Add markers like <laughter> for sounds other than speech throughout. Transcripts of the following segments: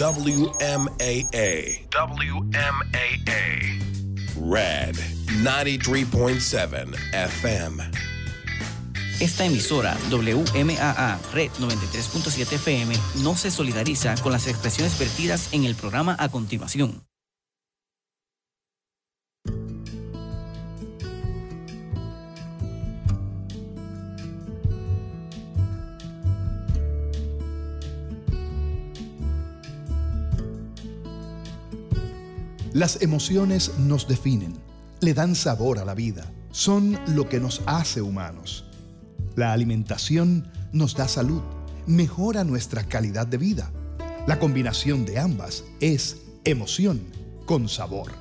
WMAA. WMAA. Red 93.7 FM. Esta emisora WMAA Red 93.7 FM no se solidariza con las expresiones vertidas en el programa a continuación. Las emociones nos definen, le dan sabor a la vida, son lo que nos hace humanos. La alimentación nos da salud, mejora nuestra calidad de vida. La combinación de ambas es emoción con sabor.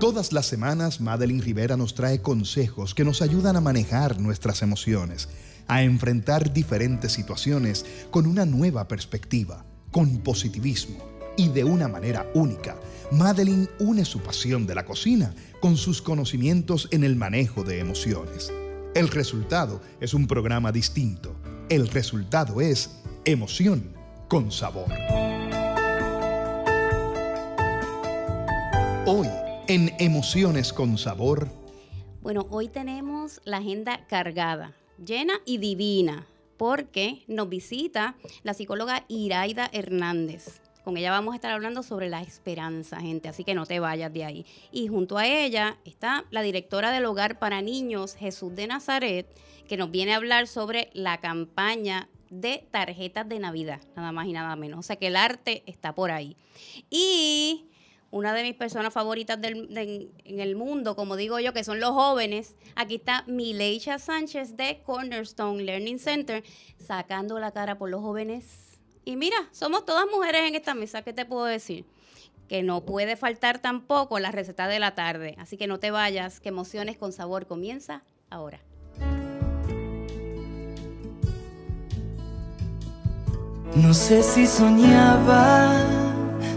Todas las semanas Madeline Rivera nos trae consejos que nos ayudan a manejar nuestras emociones, a enfrentar diferentes situaciones con una nueva perspectiva con positivismo y de una manera única. Madeline une su pasión de la cocina con sus conocimientos en el manejo de emociones. El resultado es un programa distinto. El resultado es emoción con sabor. Hoy, en Emociones con Sabor. Bueno, hoy tenemos la agenda cargada, llena y divina porque nos visita la psicóloga Iraida Hernández. Con ella vamos a estar hablando sobre la esperanza, gente, así que no te vayas de ahí. Y junto a ella está la directora del Hogar para Niños, Jesús de Nazaret, que nos viene a hablar sobre la campaña de tarjetas de Navidad, nada más y nada menos. O sea que el arte está por ahí. Y una de mis personas favoritas en el mundo, como digo yo, que son los jóvenes. Aquí está Mileisha Sánchez de Cornerstone Learning Center, sacando la cara por los jóvenes. Y mira, somos todas mujeres en esta mesa, ¿qué te puedo decir? Que no puede faltar tampoco la receta de la tarde. Así que no te vayas, que emociones con sabor comienza ahora. No sé si soñaba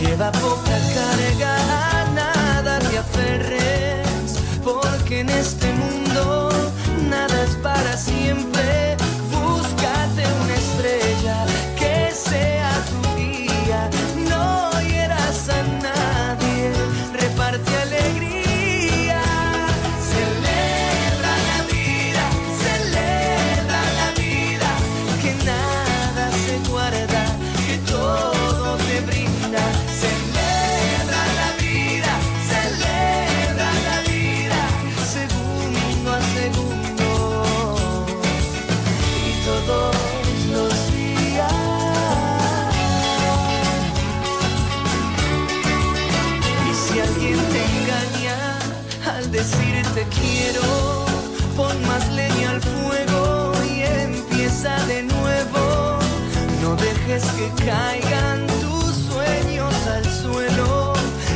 Lleva poca carga, a nada te aferres, porque en este mundo nada es para siempre. No dejes que caigan tus sueños al suelo,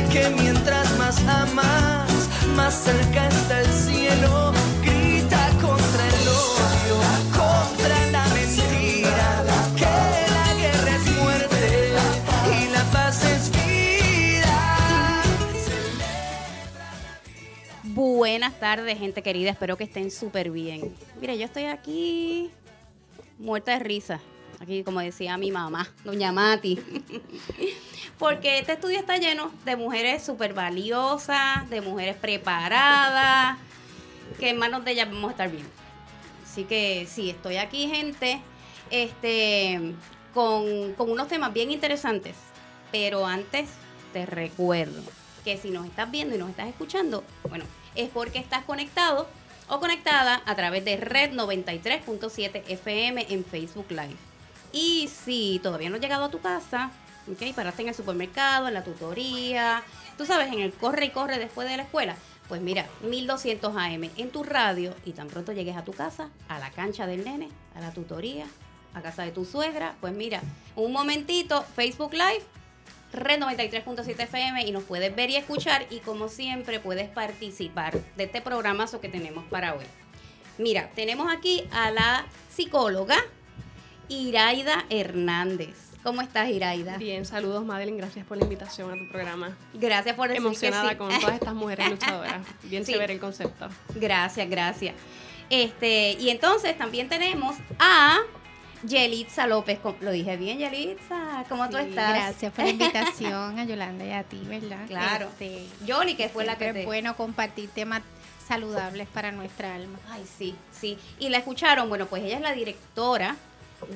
que mientras más amas, más cerca está el cielo. Grita contra el odio, contra la mentira, que la guerra es muerte y la paz es Buenas tardes, gente querida. Espero que estén súper bien. Mire, yo estoy aquí muerta de risa. Aquí, como decía mi mamá, doña Mati. <laughs> Porque este estudio está lleno de mujeres súper valiosas, de mujeres preparadas, que en manos de ellas vamos a estar bien. Así que sí, estoy aquí, gente, este, con, con unos temas bien interesantes. Pero antes te recuerdo que si nos estás viendo y nos estás escuchando, bueno, es porque estás conectado o conectada a través de Red 93.7 FM en Facebook Live. Y si todavía no has llegado a tu casa, ¿ok? Paraste en el supermercado, en la tutoría, tú sabes, en el corre y corre después de la escuela. Pues mira, 1200 AM en tu radio y tan pronto llegues a tu casa, a la cancha del nene, a la tutoría, a casa de tu suegra, pues mira, un momentito, Facebook Live, Red 93.7 FM y nos puedes ver y escuchar y como siempre puedes participar de este programazo que tenemos para hoy. Mira, tenemos aquí a la psicóloga Iraida Hernández. ¿Cómo estás, Iraida? Bien, saludos, Madeline. Gracias por la invitación a tu programa. Gracias por Emocionada que sí. con todas estas mujeres <laughs> luchadoras. Bien Sí. chévere el concepto. Gracias, gracias. Este, y entonces también tenemos a Yelitza López. ¿Cómo- Lo dije bien, Yelitza. ¿Cómo tú estás? Gracias por la <laughs> invitación a Yolanda y a ti, ¿verdad? Claro. Este, Yoli, que fue la que te... es bueno compartir temas saludables para nuestra alma. Ay, sí, sí. Y la escucharon, bueno, pues ella es la directora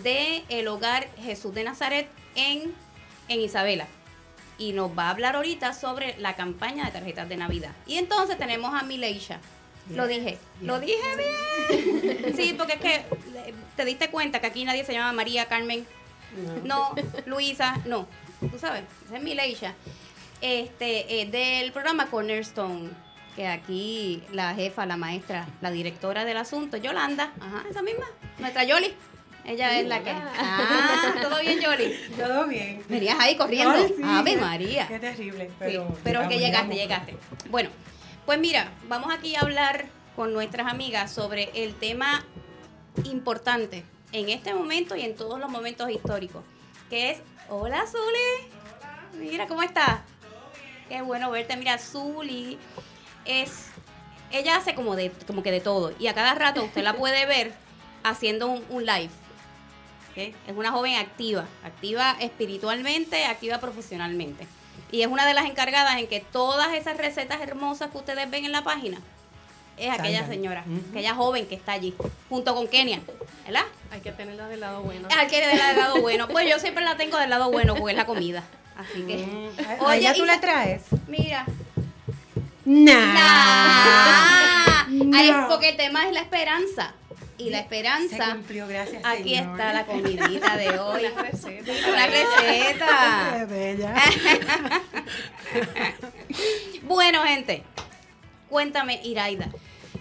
de el hogar Jesús de Nazaret en, en Isabela. Y nos va a hablar ahorita sobre la campaña de tarjetas de Navidad. Y entonces tenemos a Mileisha. Lo dije, lo dije bien. Sí, porque es que <laughs> te diste cuenta que aquí nadie se llama María Carmen. No, Luisa, no. Tú sabes, esa es Mileisha. Este, eh, del programa Cornerstone, que aquí la jefa, la maestra, la directora del asunto, Yolanda, ajá, esa misma, nuestra Yoli. Ella es la que. Ah, todo bien, Yoli. <laughs> Todo bien. Venías ahí corriendo. Ay, sí, Ave María. Qué terrible. Sí, Pero, pero que llegaste, llegaste. Bueno, pues mira, vamos aquí a hablar con nuestras amigas sobre el tema importante en este momento y en todos los momentos históricos, que es, hola Zuli, mira cómo estás. Qué bueno verte, mira, Zuli es, ella hace como de, como que de todo y a cada rato usted la <laughs> puede ver haciendo un, un live. Es una joven activa, activa espiritualmente, activa profesionalmente. Y es una de las encargadas en que todas esas recetas hermosas que ustedes ven en la página es aquella señora, aquella joven que está allí, junto con Kenia, ¿verdad? Hay que tenerla del lado bueno. Al que del lado bueno. Pues yo siempre la tengo del lado bueno porque es la comida. Así que. Mm, ¿A- Oye, ¿A ella tú la traes? Mira. Nah. Ah, es <laughs> porque el tema es la esperanza. Y la Se esperanza. cumplió, gracias Aquí Señor. está la comidita de <laughs> hoy. Una receta. Una receta. Qué bella. <laughs> Bueno, gente, cuéntame, Iraida,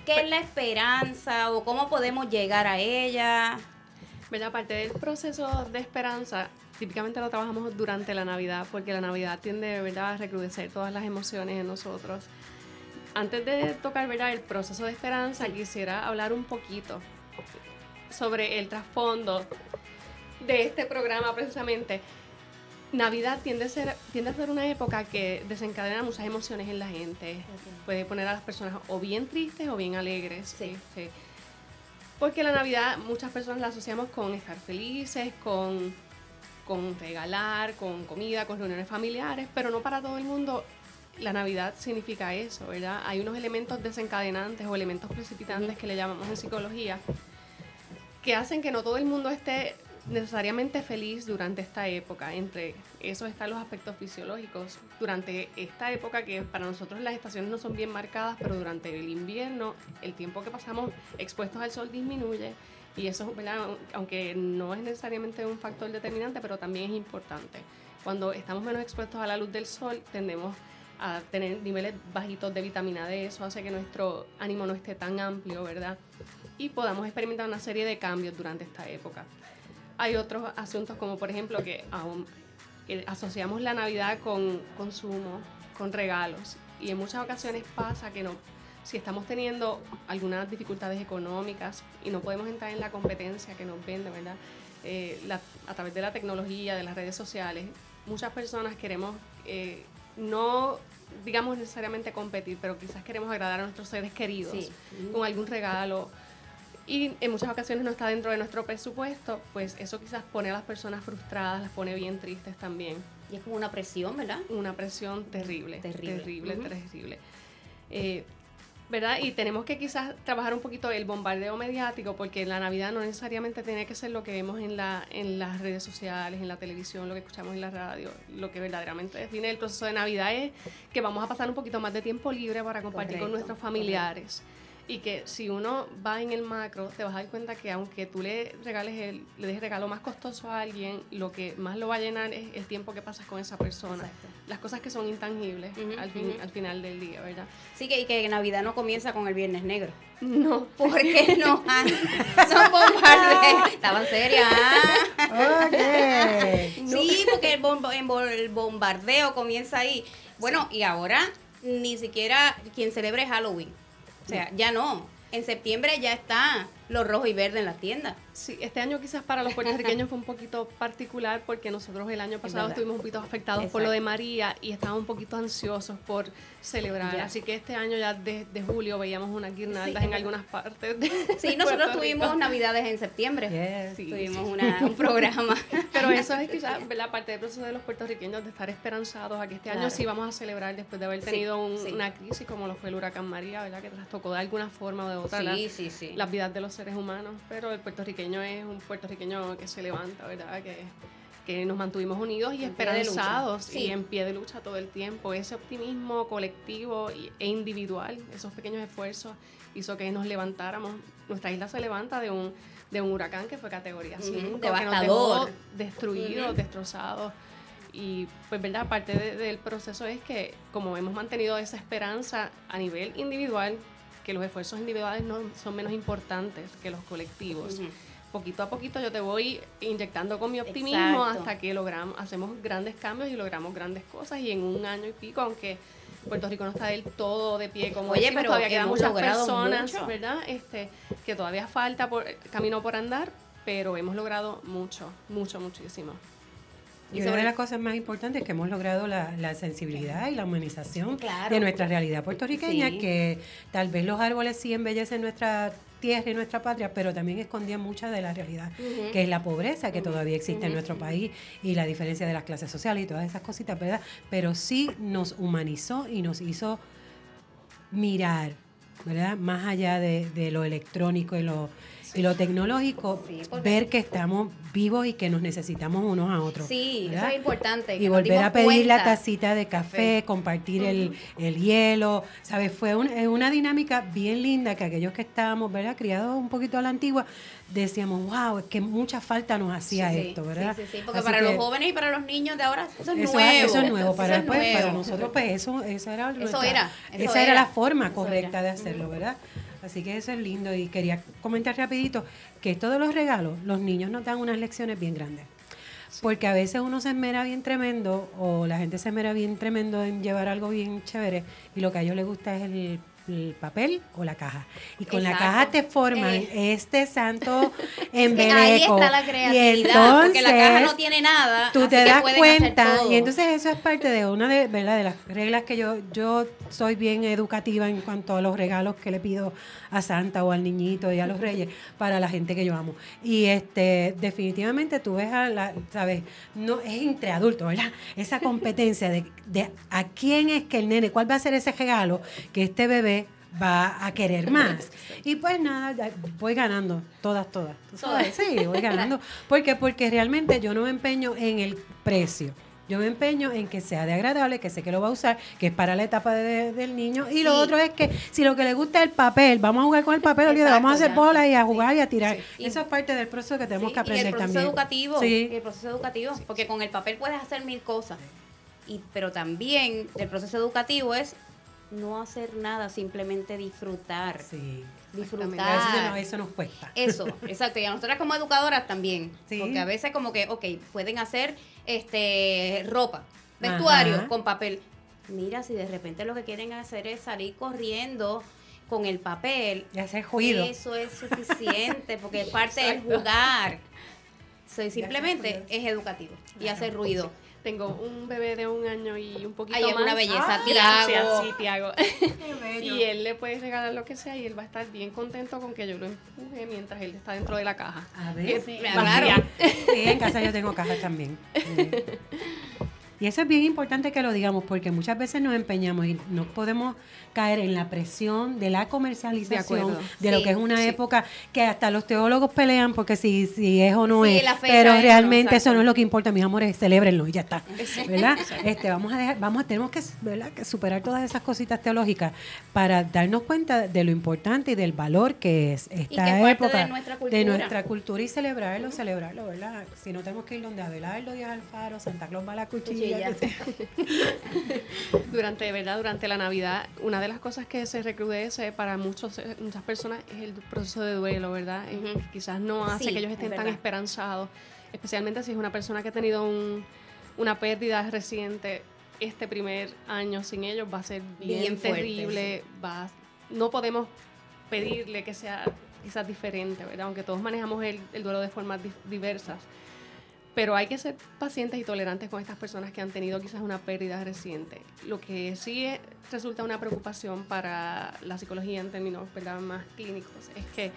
¿qué es la esperanza o cómo podemos llegar a ella? ¿Verdad? Aparte del proceso de esperanza, típicamente lo trabajamos durante la Navidad, porque la Navidad tiende ¿verdad? a recrudecer todas las emociones en nosotros. Antes de tocar ¿verdad? el proceso de esperanza, quisiera hablar un poquito sobre el trasfondo de este programa precisamente. Navidad tiende a, ser, tiende a ser una época que desencadena muchas emociones en la gente. Puede poner a las personas o bien tristes o bien alegres. Sí. Este, porque la Navidad muchas personas la asociamos con estar felices, con, con regalar, con comida, con reuniones familiares, pero no para todo el mundo la Navidad significa eso, ¿verdad? Hay unos elementos desencadenantes o elementos precipitantes que le llamamos en psicología que hacen que no todo el mundo esté necesariamente feliz durante esta época. Entre esos están los aspectos fisiológicos. Durante esta época que para nosotros las estaciones no son bien marcadas, pero durante el invierno el tiempo que pasamos expuestos al sol disminuye y eso, aunque no es necesariamente un factor determinante, pero también es importante. Cuando estamos menos expuestos a la luz del sol, tendemos a tener niveles bajitos de vitamina D, eso hace que nuestro ánimo no esté tan amplio, ¿verdad? Y podamos experimentar una serie de cambios durante esta época. Hay otros asuntos como por ejemplo que aún, eh, asociamos la Navidad con consumo, con regalos y en muchas ocasiones pasa que no, si estamos teniendo algunas dificultades económicas y no podemos entrar en la competencia que nos vende, ¿verdad? Eh, la- a través de la tecnología, de las redes sociales, muchas personas queremos eh, no, digamos necesariamente competir, pero quizás queremos agradar a nuestros seres queridos Sí. con algún regalo y en muchas ocasiones no está dentro de nuestro presupuesto, pues eso quizás pone a las personas frustradas, las pone bien tristes también. Y es como una presión, ¿verdad? Una presión terrible, Terrible. terrible, Ujú. terrible. Eh, ¿Verdad? Y tenemos que quizás trabajar un poquito el bombardeo mediático, porque la Navidad no necesariamente tiene que ser lo que vemos en, la, en las redes sociales, en la televisión, lo que escuchamos en la radio. Lo que verdaderamente define el proceso de Navidad es que vamos a pasar un poquito más de tiempo libre para compartir con Correcto, nuestros familiares. Y que si uno va en el macro, te vas a dar cuenta que aunque tú le regales el, le des el regalo más costoso a alguien, lo que más lo va a llenar es el tiempo que pasas con esa persona. Exacto. Las cosas que son intangibles al, fin- al final del día, ¿verdad? Sí, que, y que Navidad no comienza con el Viernes Negro. No. ¿Por qué <laughs> no? Son bombardeos. Estaban serias. ah. Ok. Sí, porque el, bomba- el bo- el bombardeo comienza ahí. Bueno, y ahora ni siquiera quien celebre Halloween. O sea, ya no. En septiembre ya está lo rojo y verde en las tiendas. Sí, este año quizás para los puertorriqueños fue un poquito particular porque nosotros el año pasado verdad. estuvimos un poquito afectados por lo Exacto. de María y estábamos un poquito ansiosos por celebrar. Ya. Así que este año ya desde julio veíamos unas guirnaldas Sí. en algunas partes. De Sí, nosotros Puerto tuvimos Rico. navidades en septiembre. Yes. Sí, tuvimos una- un programa. <laughs> Pero eso es quizás la parte del proceso de los puertorriqueños de estar esperanzados a que este año Claro. sí vamos a celebrar después de haber Sí, tenido un- sí. una crisis como lo fue el huracán María, ¿verdad? Que trastocó de alguna forma o de otra la- Sí, sí, sí. las vidas de los seres humanos. Pero el puertorriqueño es un puertorriqueño que se levanta, ¿verdad? Que, que nos mantuvimos unidos y En esperanzados Sí. y en pie de lucha todo el tiempo. Ese optimismo colectivo e individual, esos pequeños esfuerzos, hizo que nos levantáramos. Nuestra isla se levanta de un, de un huracán que fue categoría Ujú, 5, que nos devastador. dejó destruidos, destrozados. Y pues, ¿verdad? Parte de- del proceso es que como hemos mantenido esa esperanza a nivel individual, que los esfuerzos individuales no son menos importantes que los colectivos. Poquito a poquito yo te voy inyectando con mi optimismo Exacto. hasta que logramos, hacemos grandes cambios y logramos grandes cosas. Y en un año y pico, aunque Puerto Rico no está del todo de pie como Oye, decimos, pero todavía quedan muchas personas, mucho. ¿verdad? Este, que todavía falta por camino por andar, pero hemos logrado mucho, mucho, muchísimo. Y una de las cosas más importantes es que hemos logrado la, la sensibilidad y la humanización Claro. de nuestra realidad puertorriqueña, Sí. que tal vez los árboles sí embellecen nuestra tierra y nuestra patria, pero también escondían mucha de la realidad, que es la pobreza que todavía existe en nuestro país y la diferencia de las clases sociales y todas esas cositas, ¿verdad? Pero sí nos humanizó y nos hizo mirar, ¿verdad? Más allá de, de lo electrónico y lo, y lo tecnológico, Sí, ver que estamos vivos y que nos necesitamos unos a otros. Sí, eso es importante. Y volver a pedir la tacita de café, compartir el, el hielo, ¿sabes? Fue un- una dinámica bien linda que aquellos que estábamos, ¿verdad? Criados un poquito a la antigua, decíamos, wow, es que mucha falta nos hacía Sí, esto, ¿verdad? Sí, sí, sí, porque Así para que los jóvenes y para los niños de ahora, eso es eso, nuevo. eso es nuevo para, Eso es pues, para nosotros, pues eso, eso era nuestra- era, eso esa era, era. la forma Eso correcta era. de hacerlo, ¿verdad? Así que eso es lindo y quería comentar rapidito que todos los regalos, los niños nos dan unas lecciones bien grandes. Porque a veces uno se esmera bien tremendo o la gente se esmera bien tremendo en llevar algo bien chévere y lo que a ellos les gusta es el, el papel o la caja. Y con la caja te forman Eh. este santo <laughs> Que embeleco. ahí está la Y creatividad, porque la caja no entonces, tiene nada. tú te das cuenta y entonces eso es parte de una de, ¿verdad? de las reglas que yo yo soy bien educativa en cuanto a los regalos que le pido a Santa o al niñito y a los reyes para la gente que yo amo y este definitivamente tú ves a la sabes no es entre adultos verdad esa competencia de, de a quién es que el nene cuál va a ser ese regalo que este bebé va a querer más y pues nada voy ganando todas todas ¿tú sabes? sí voy ganando <laughs> porque porque realmente yo no me empeño en el precio yo me empeño en que sea de agradable, que sé que lo va a usar, que es para la etapa de- del niño. Y lo otro es que si lo que le gusta es el papel, vamos a jugar con el papel, olvídate, vamos a hacer Exacto, bolas y a jugar y a tirar. Sí. Eso es parte del proceso que tenemos que aprender y el proceso también. educativo, Sí. y el proceso educativo, porque con el papel puedes hacer mil cosas. Y, pero también el proceso educativo es no hacer nada, simplemente disfrutar. Sí. Exactamente. A veces Disfrutar. eso, no- eso nos cuesta. Eso, <laughs> exacto. Y a nosotras como educadoras también. Sí. Porque a veces como que, ok, pueden hacer este ropa, vestuario Ajá. con papel. Mira, si de repente lo que quieren hacer es salir corriendo con el papel, Y hacer ruido. eso es suficiente <laughs> porque es parte del jugar. So, simplemente es educativo y hace ruido. Tengo un bebé de un año y un poquito Ay, es más. una belleza, Ah, Tiago. Sí, Tiago. y él le puede regalar lo que sea y él va a estar bien contento con que yo lo empuje mientras él está dentro de la caja. A ver. Sí, claro. Sí, en casa yo tengo cajas también. <laughs> Y eso es bien importante que lo digamos porque muchas veces nos empeñamos y no podemos caer en la presión de la comercialización de, lo que es una época que hasta los teólogos pelean porque si, si es o no es, pero realmente eso no es lo que importa, mis amores, celébrenlo y ya está, <laughs> ¿verdad? este, vamos a dejar, vamos a, tenemos que, ¿verdad? que superar todas esas cositas teológicas para darnos cuenta de lo importante y del valor que es esta época de nuestra, cultura. de nuestra cultura y celebrarlo, celebrarlo, ¿verdad? Si no tenemos que ir donde Abelardo Díaz Alfaro, Santa Claus va <laughs> durante, ¿verdad? Durante la Navidad, una de las cosas que se recrudece para muchos, muchas personas es el proceso de duelo, ¿verdad? Quizás no hace que ellos estén tan esperanzados, especialmente si es una persona que ha tenido un, una pérdida reciente. Este primer año sin ellos va a ser bien, terrible, va, no podemos pedirle que sea quizás diferente, ¿verdad? Aunque todos manejamos el, el duelo de formas diversas. Pero hay que ser pacientes y tolerantes con estas personas que han tenido quizás una pérdida reciente. Lo que sí resulta una preocupación para la psicología en términos ¿verdad? más clínicos es que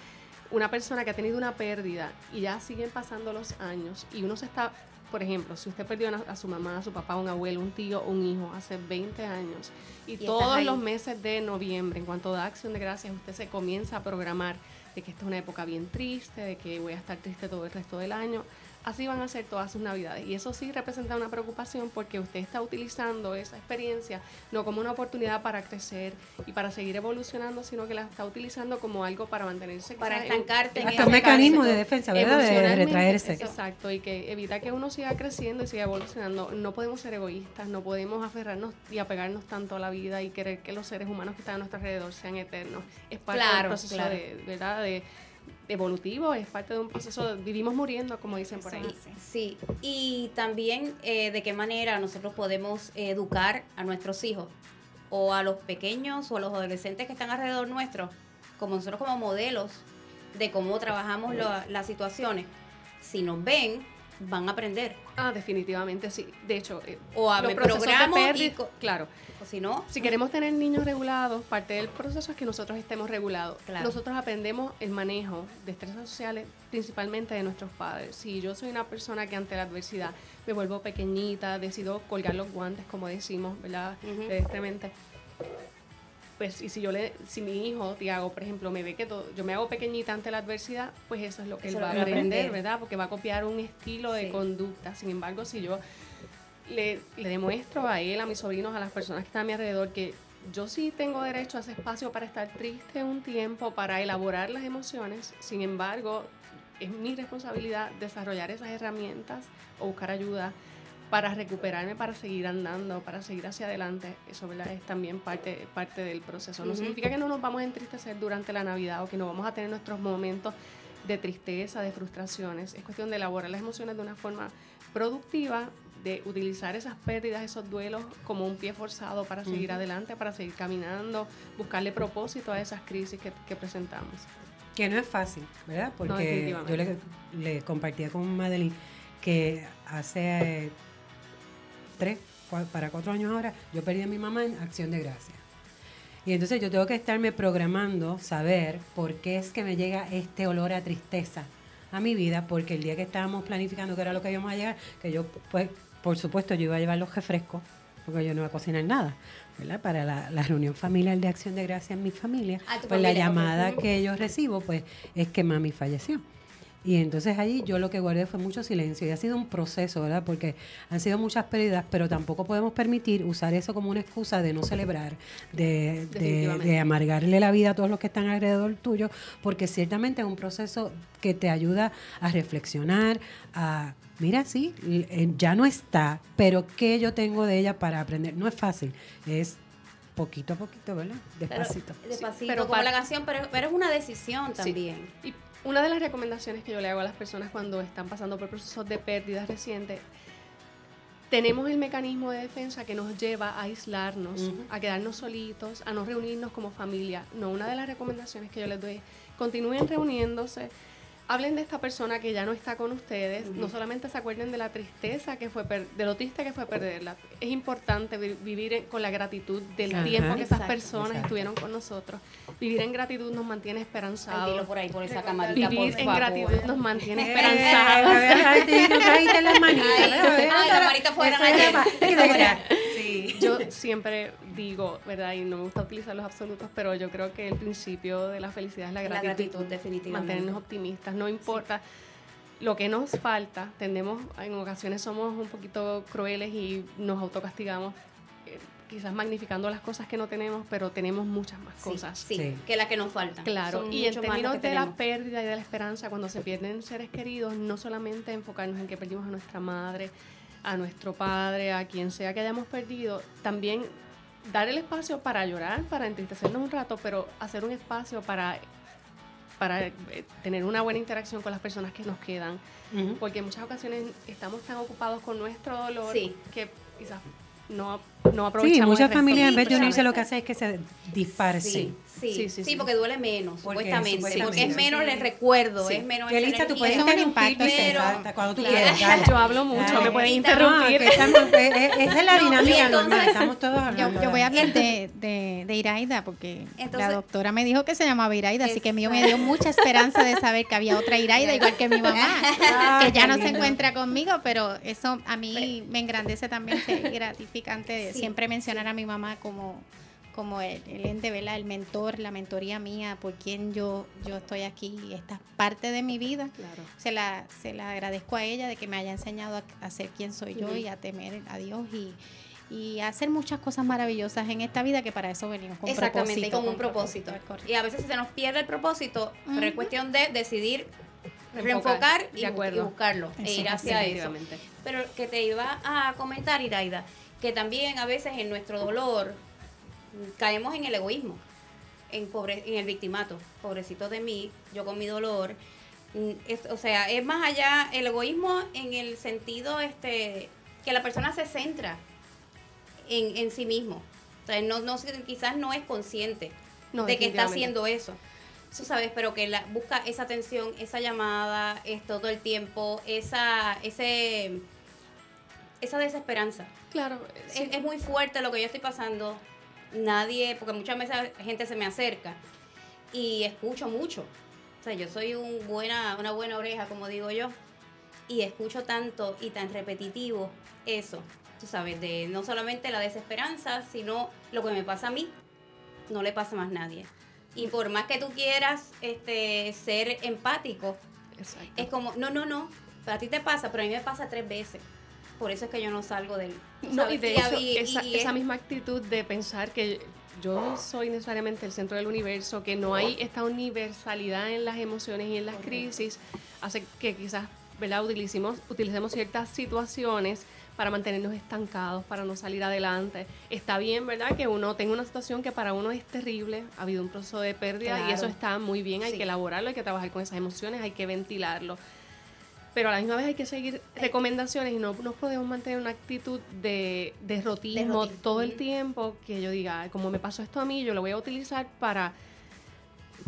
una persona que ha tenido una pérdida y ya siguen pasando los años y uno se está, por ejemplo, si usted perdió a, su mamá, a su papá, a un abuelo, un tío, un hijo hace 20 años y, todos los meses de noviembre, en cuanto da acción de gracias, usted se comienza a programar de que esta es una época bien triste, de que voy a estar triste todo el resto del año así van a ser todas sus navidades. Y eso sí representa una preocupación porque usted está utilizando esa experiencia no como una oportunidad para crecer y para seguir evolucionando, sino que la está utilizando como algo para mantenerse. Para estancarte. En, un mecanismo de defensa, ¿verdad? De retraerse. Exacto, y que evita que uno siga creciendo y siga evolucionando. No podemos ser egoístas, no podemos aferrarnos y apegarnos tanto a la vida y querer que los seres humanos que están a nuestro alrededor sean eternos. Es parte del proceso de, ¿verdad? De, evolutivo, es parte de un proceso, vivimos muriendo, como dicen por ahí. Sí, y también eh, de qué manera nosotros podemos educar a nuestros hijos o a los pequeños o a los adolescentes que están alrededor nuestro, como nosotros como modelos de cómo trabajamos las situaciones. Si nos ven, van a aprender. Ah, definitivamente sí. De hecho, eh, o a me programo claro. si no, si queremos tener niños regulados, parte del proceso es que nosotros estemos regulados. Nosotros aprendemos el manejo de estrés sociales principalmente de nuestros padres. Si yo soy una persona que ante la adversidad me vuelvo pequeñita, decido colgar los guantes, como decimos, ¿verdad? Pues y si yo le si mi hijo Tiago por ejemplo me ve que yo me hago pequeñita ante la adversidad pues eso es lo que él va a aprender, verdad porque va a copiar un estilo de conducta. Sin embargo si yo le, le, demuestro a él a mis sobrinos a las personas que están a mi alrededor que yo sí tengo derecho a ese espacio para estar triste un tiempo para elaborar las emociones sin embargo es mi responsabilidad desarrollar esas herramientas o buscar ayuda para recuperarme, para seguir andando, para seguir hacia adelante. Eso ¿verdad? es también parte, parte del proceso. No significa que no nos vamos a entristecer durante la Navidad o que no vamos a tener nuestros momentos de tristeza, de frustraciones. Es cuestión de elaborar las emociones de una forma productiva, de utilizar esas pérdidas, esos duelos como un pie forzado para seguir adelante, para seguir caminando, buscarle propósito a esas crisis que, presentamos. Que no es fácil, ¿verdad? Porque yo le, le compartía con Madeline que hace tres, para cuatro años ahora, yo perdí a mi mamá en acción de gracia. Y entonces yo tengo que estarme programando, saber por qué es que me llega este olor a tristeza a mi vida, porque el día que estábamos planificando que era lo que íbamos a llegar, que yo, pues, por supuesto, yo iba a llevar los refrescos, porque yo no iba a cocinar nada, ¿verdad? Para la, reunión familiar de Acción de Gracia en mi familia, ah, pues la llamada que yo recibo, pues, es que mami falleció. Y entonces ahí yo lo que guardé fue mucho silencio y ha sido un proceso, ¿verdad? Porque han sido muchas pérdidas, pero tampoco podemos permitir usar eso como una excusa de no celebrar, de, de, amargarle la vida a todos los que están alrededor tuyo, porque ciertamente es un proceso que te ayuda a reflexionar, a, mira, sí, eh, ya no está, pero ¿qué yo tengo de ella para aprender? No es fácil, es poquito a poquito, ¿verdad? Despacito. despacito, pero como la canción, pero, pero, es una decisión también. Una de las recomendaciones que yo le hago a las personas cuando están pasando por procesos de pérdidas recientes, tenemos el mecanismo de defensa que nos lleva a aislarnos, a quedarnos solitos, a no reunirnos como familia. No, una de las recomendaciones que yo les doy es continúen reuniéndose, hablen de esta persona que ya no está con ustedes, no solamente se acuerden de la tristeza que fue, de lo triste que fue perderla. Es importante vivir con la gratitud del tiempo que esas personas estuvieron con nosotros. Vivir en gratitud nos mantiene esperanzados. por ahí, por esa camarita, Vivir en gratitud nos mantiene esperanzados. Ay, Eso era ayer. pa- Sí. Yo <laughs> siempre digo, ¿verdad? Y no me gusta utilizar los absolutos, pero yo creo que el principio de la felicidad es la La gratitud. gratitud, definitivamente. Mantenernos optimistas, no importa lo que nos falta. Tendemos, en ocasiones somos un poquito crueles y nos autocastigamos, eh, quizás magnificando las cosas que no tenemos, pero tenemos muchas más Sí, cosas. Sí, Sí. que las que nos faltan. Claro, Son y en términos de la pérdida y de la esperanza, cuando se pierden seres queridos, no solamente enfocarnos en que perdimos a nuestra madre, a nuestro padre, a quien sea que hayamos perdido, también dar el espacio para llorar, para entristecernos un rato, pero hacer un espacio para, para eh, tener una buena interacción con las personas que nos quedan, porque en muchas ocasiones estamos tan ocupados con nuestro dolor Sí. que quizás no, no aprovechamos. Sí, el muchas familias en vez de unirse lo que hacen es que se disparcen. Sí, sí, Sí, sí, porque duele menos, Porque supuestamente. supuestamente. Porque es menos el recuerdo, Sí. es menos esa Elisa, tú puedes salta cuando tú Claro. quieras. <laughs> Yo hablo mucho, me pueden interrumpir. No, esa <laughs> es la No, dinámica entonces- normal, estamos todos Yo, hablando. yo voy a hablar de, de, de Iraida porque Entonces- la doctora me dijo que se llamaba Iraida, así que mío me dio mucha esperanza de saber que había otra Iraida igual que mi mamá, <laughs> Ah, que ya no se encuentra conmigo, pero eso a mí me engrandece también, es gratificante de Sí, siempre mencionar a mi mamá como como el, el ente, ¿verdad? el mentor, la mentoría mía, por quien yo, yo estoy aquí, esta es parte de mi vida. Claro. Se la, se la agradezco a ella de que me haya enseñado a, a ser quien soy yo y a temer a Dios y, y a hacer muchas cosas maravillosas en esta vida que para eso venimos con Exactamente, propósito. con un propósito. Y a veces se nos pierde el propósito, pero es cuestión de decidir Reenfocar, y, buscarlo e ir hacia eso. Pero que te iba a comentar, Iraida, que también a veces en nuestro dolor caemos en el egoísmo, en, pobre, en el victimato. Pobrecito de mí, yo con mi dolor. Mm, es- o sea, es más allá el egoísmo en el sentido este que la persona se centra en, en sí mismo. O sea, no, no, quizás no es consciente No, de que está haciendo eso. Tú sabes, pero que la, busca esa atención, esa llamada, es todo el tiempo, esa, ese, esa desesperanza. Claro, sí. Es, es muy fuerte lo que yo estoy pasando. Nadie, porque muchas veces gente se me acerca y escucho mucho. O sea, yo soy un buena, una buena oreja, como digo yo, y escucho tanto y tan repetitivo eso, tú sabes, de no solamente la desesperanza, sino lo que me pasa a mí, no le pasa más a nadie. Y por más que tú quieras este, ser empático, Exacto. es como, no, no, no, a ti te pasa, pero a mí me pasa tres veces. Por eso es que yo no salgo del... No, y de y- esa, y esa es- misma actitud de pensar que yo soy necesariamente el centro del universo, que no hay esta universalidad en las emociones y en las crisis, hace que quizás ¿verdad? Utilicemos, utilicemos ciertas situaciones para mantenernos estancados, para no salir adelante. Está bien, ¿verdad? Que uno tenga una situación que para uno es terrible, ha habido un proceso de pérdida y eso está muy bien, hay Sí. que elaborarlo, hay que trabajar con esas emociones, hay que ventilarlo. Pero a la misma vez hay que seguir recomendaciones y no nos podemos mantener una actitud de derrotismo Derrotismo. todo el tiempo, que yo diga, "Ay, como me pasó esto a mí, yo lo voy a utilizar para,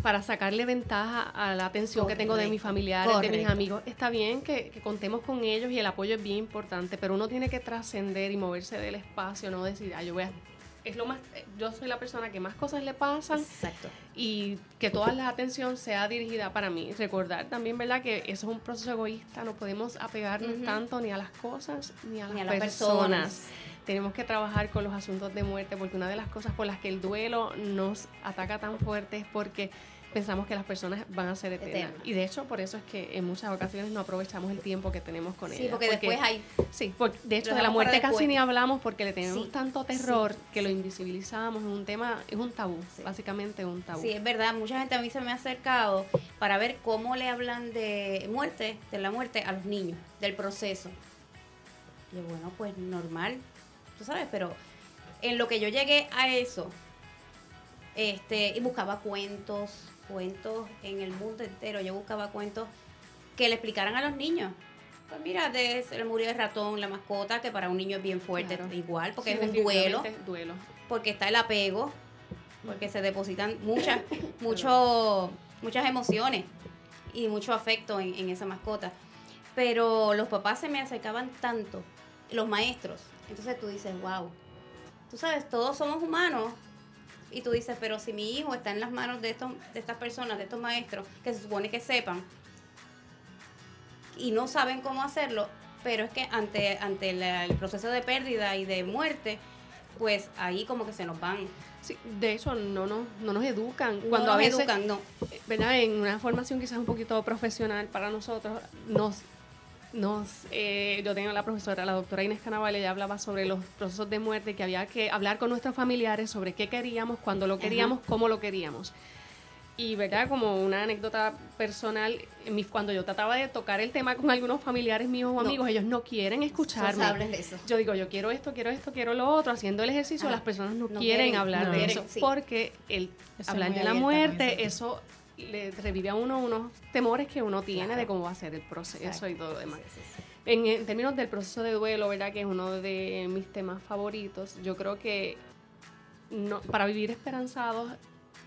para sacarle ventaja a la atención que tengo de mis Correcto, familiares, de mis amigos. Está bien que, que contemos con ellos y el apoyo es bien importante, pero uno tiene que trascender y moverse del espacio, no decir, "Ah, yo voy a... Es lo más, yo soy la persona que más cosas le pasan Exacto. y que toda la atención sea dirigida para mí. Recordar también, ¿verdad?, que eso es un proceso egoísta, no podemos apegarnos tanto ni a las cosas ni a las, Ni a las personas. personas. Tenemos que trabajar con los asuntos de muerte porque una de las cosas por las que el duelo nos ataca tan fuerte es porque pensamos que las personas van a ser eternas. Y de hecho, por eso es que en muchas ocasiones no aprovechamos el tiempo que tenemos con Sí, ellas. porque después hay... Sí, porque de hecho de la muerte casi ni hablamos porque le tenemos Sí, tanto sí, terror que sí. lo invisibilizamos, es un tema, es un tabú, Sí. básicamente un tabú. Sí, es verdad, mucha gente a mí se me ha acercado para ver cómo le hablan de muerte, de la muerte a los niños, del proceso. Y bueno, pues normal, tú sabes, pero en lo que yo llegué a eso, este, y buscaba cuentos, cuentos en el mundo entero, yo buscaba cuentos que le explicaran a los niños. Pues mira, de, se le murió el ratón, la mascota, que para un niño es bien fuerte, Claro. igual, porque Sí, es un duelo duelo. porque está el apego, porque se depositan muchas, <laughs> mucho, muchas emociones y mucho afecto en, en esa mascota. Pero los papás se me acercaban tanto, los maestros. Entonces tú dices, wow, tú sabes, todos somos humanos. Y tú dices, pero si mi hijo está en las manos de, estos, de estas personas, de estos maestros, que se supone que sepan, y no saben cómo hacerlo, pero es que ante, ante la- el proceso de pérdida y de muerte, pues ahí como que se nos van. Sí, de eso no nos, no nos educan. No Cuando nos a veces, educan, no. ¿verdad? En una formación quizás un poquito profesional para nosotros, nos, nos eh, yo tengo la profesora, la doctora Inés Canaval, ella hablaba sobre los procesos de muerte, que había que hablar con nuestros familiares sobre qué queríamos, cuándo lo queríamos, cómo lo queríamos. Y, ¿verdad? Como una anécdota personal, cuando yo trataba de tocar el tema con algunos familiares míos o No. amigos, ellos no quieren escucharme. hables de eso. Yo digo, yo quiero esto, quiero esto, quiero lo otro, haciendo el ejercicio, Ajá. las personas no, No quieren, quieren, hablar de eso, sí. porque el hablar de la muerte, eso. Le revive a uno unos temores que uno tiene Claro. de cómo va a ser el proceso Exacto. y todo lo demás. Sí, sí, sí. En, en términos del proceso de duelo, ¿verdad? Que es uno de mis temas favoritos, yo creo que no, para vivir esperanzados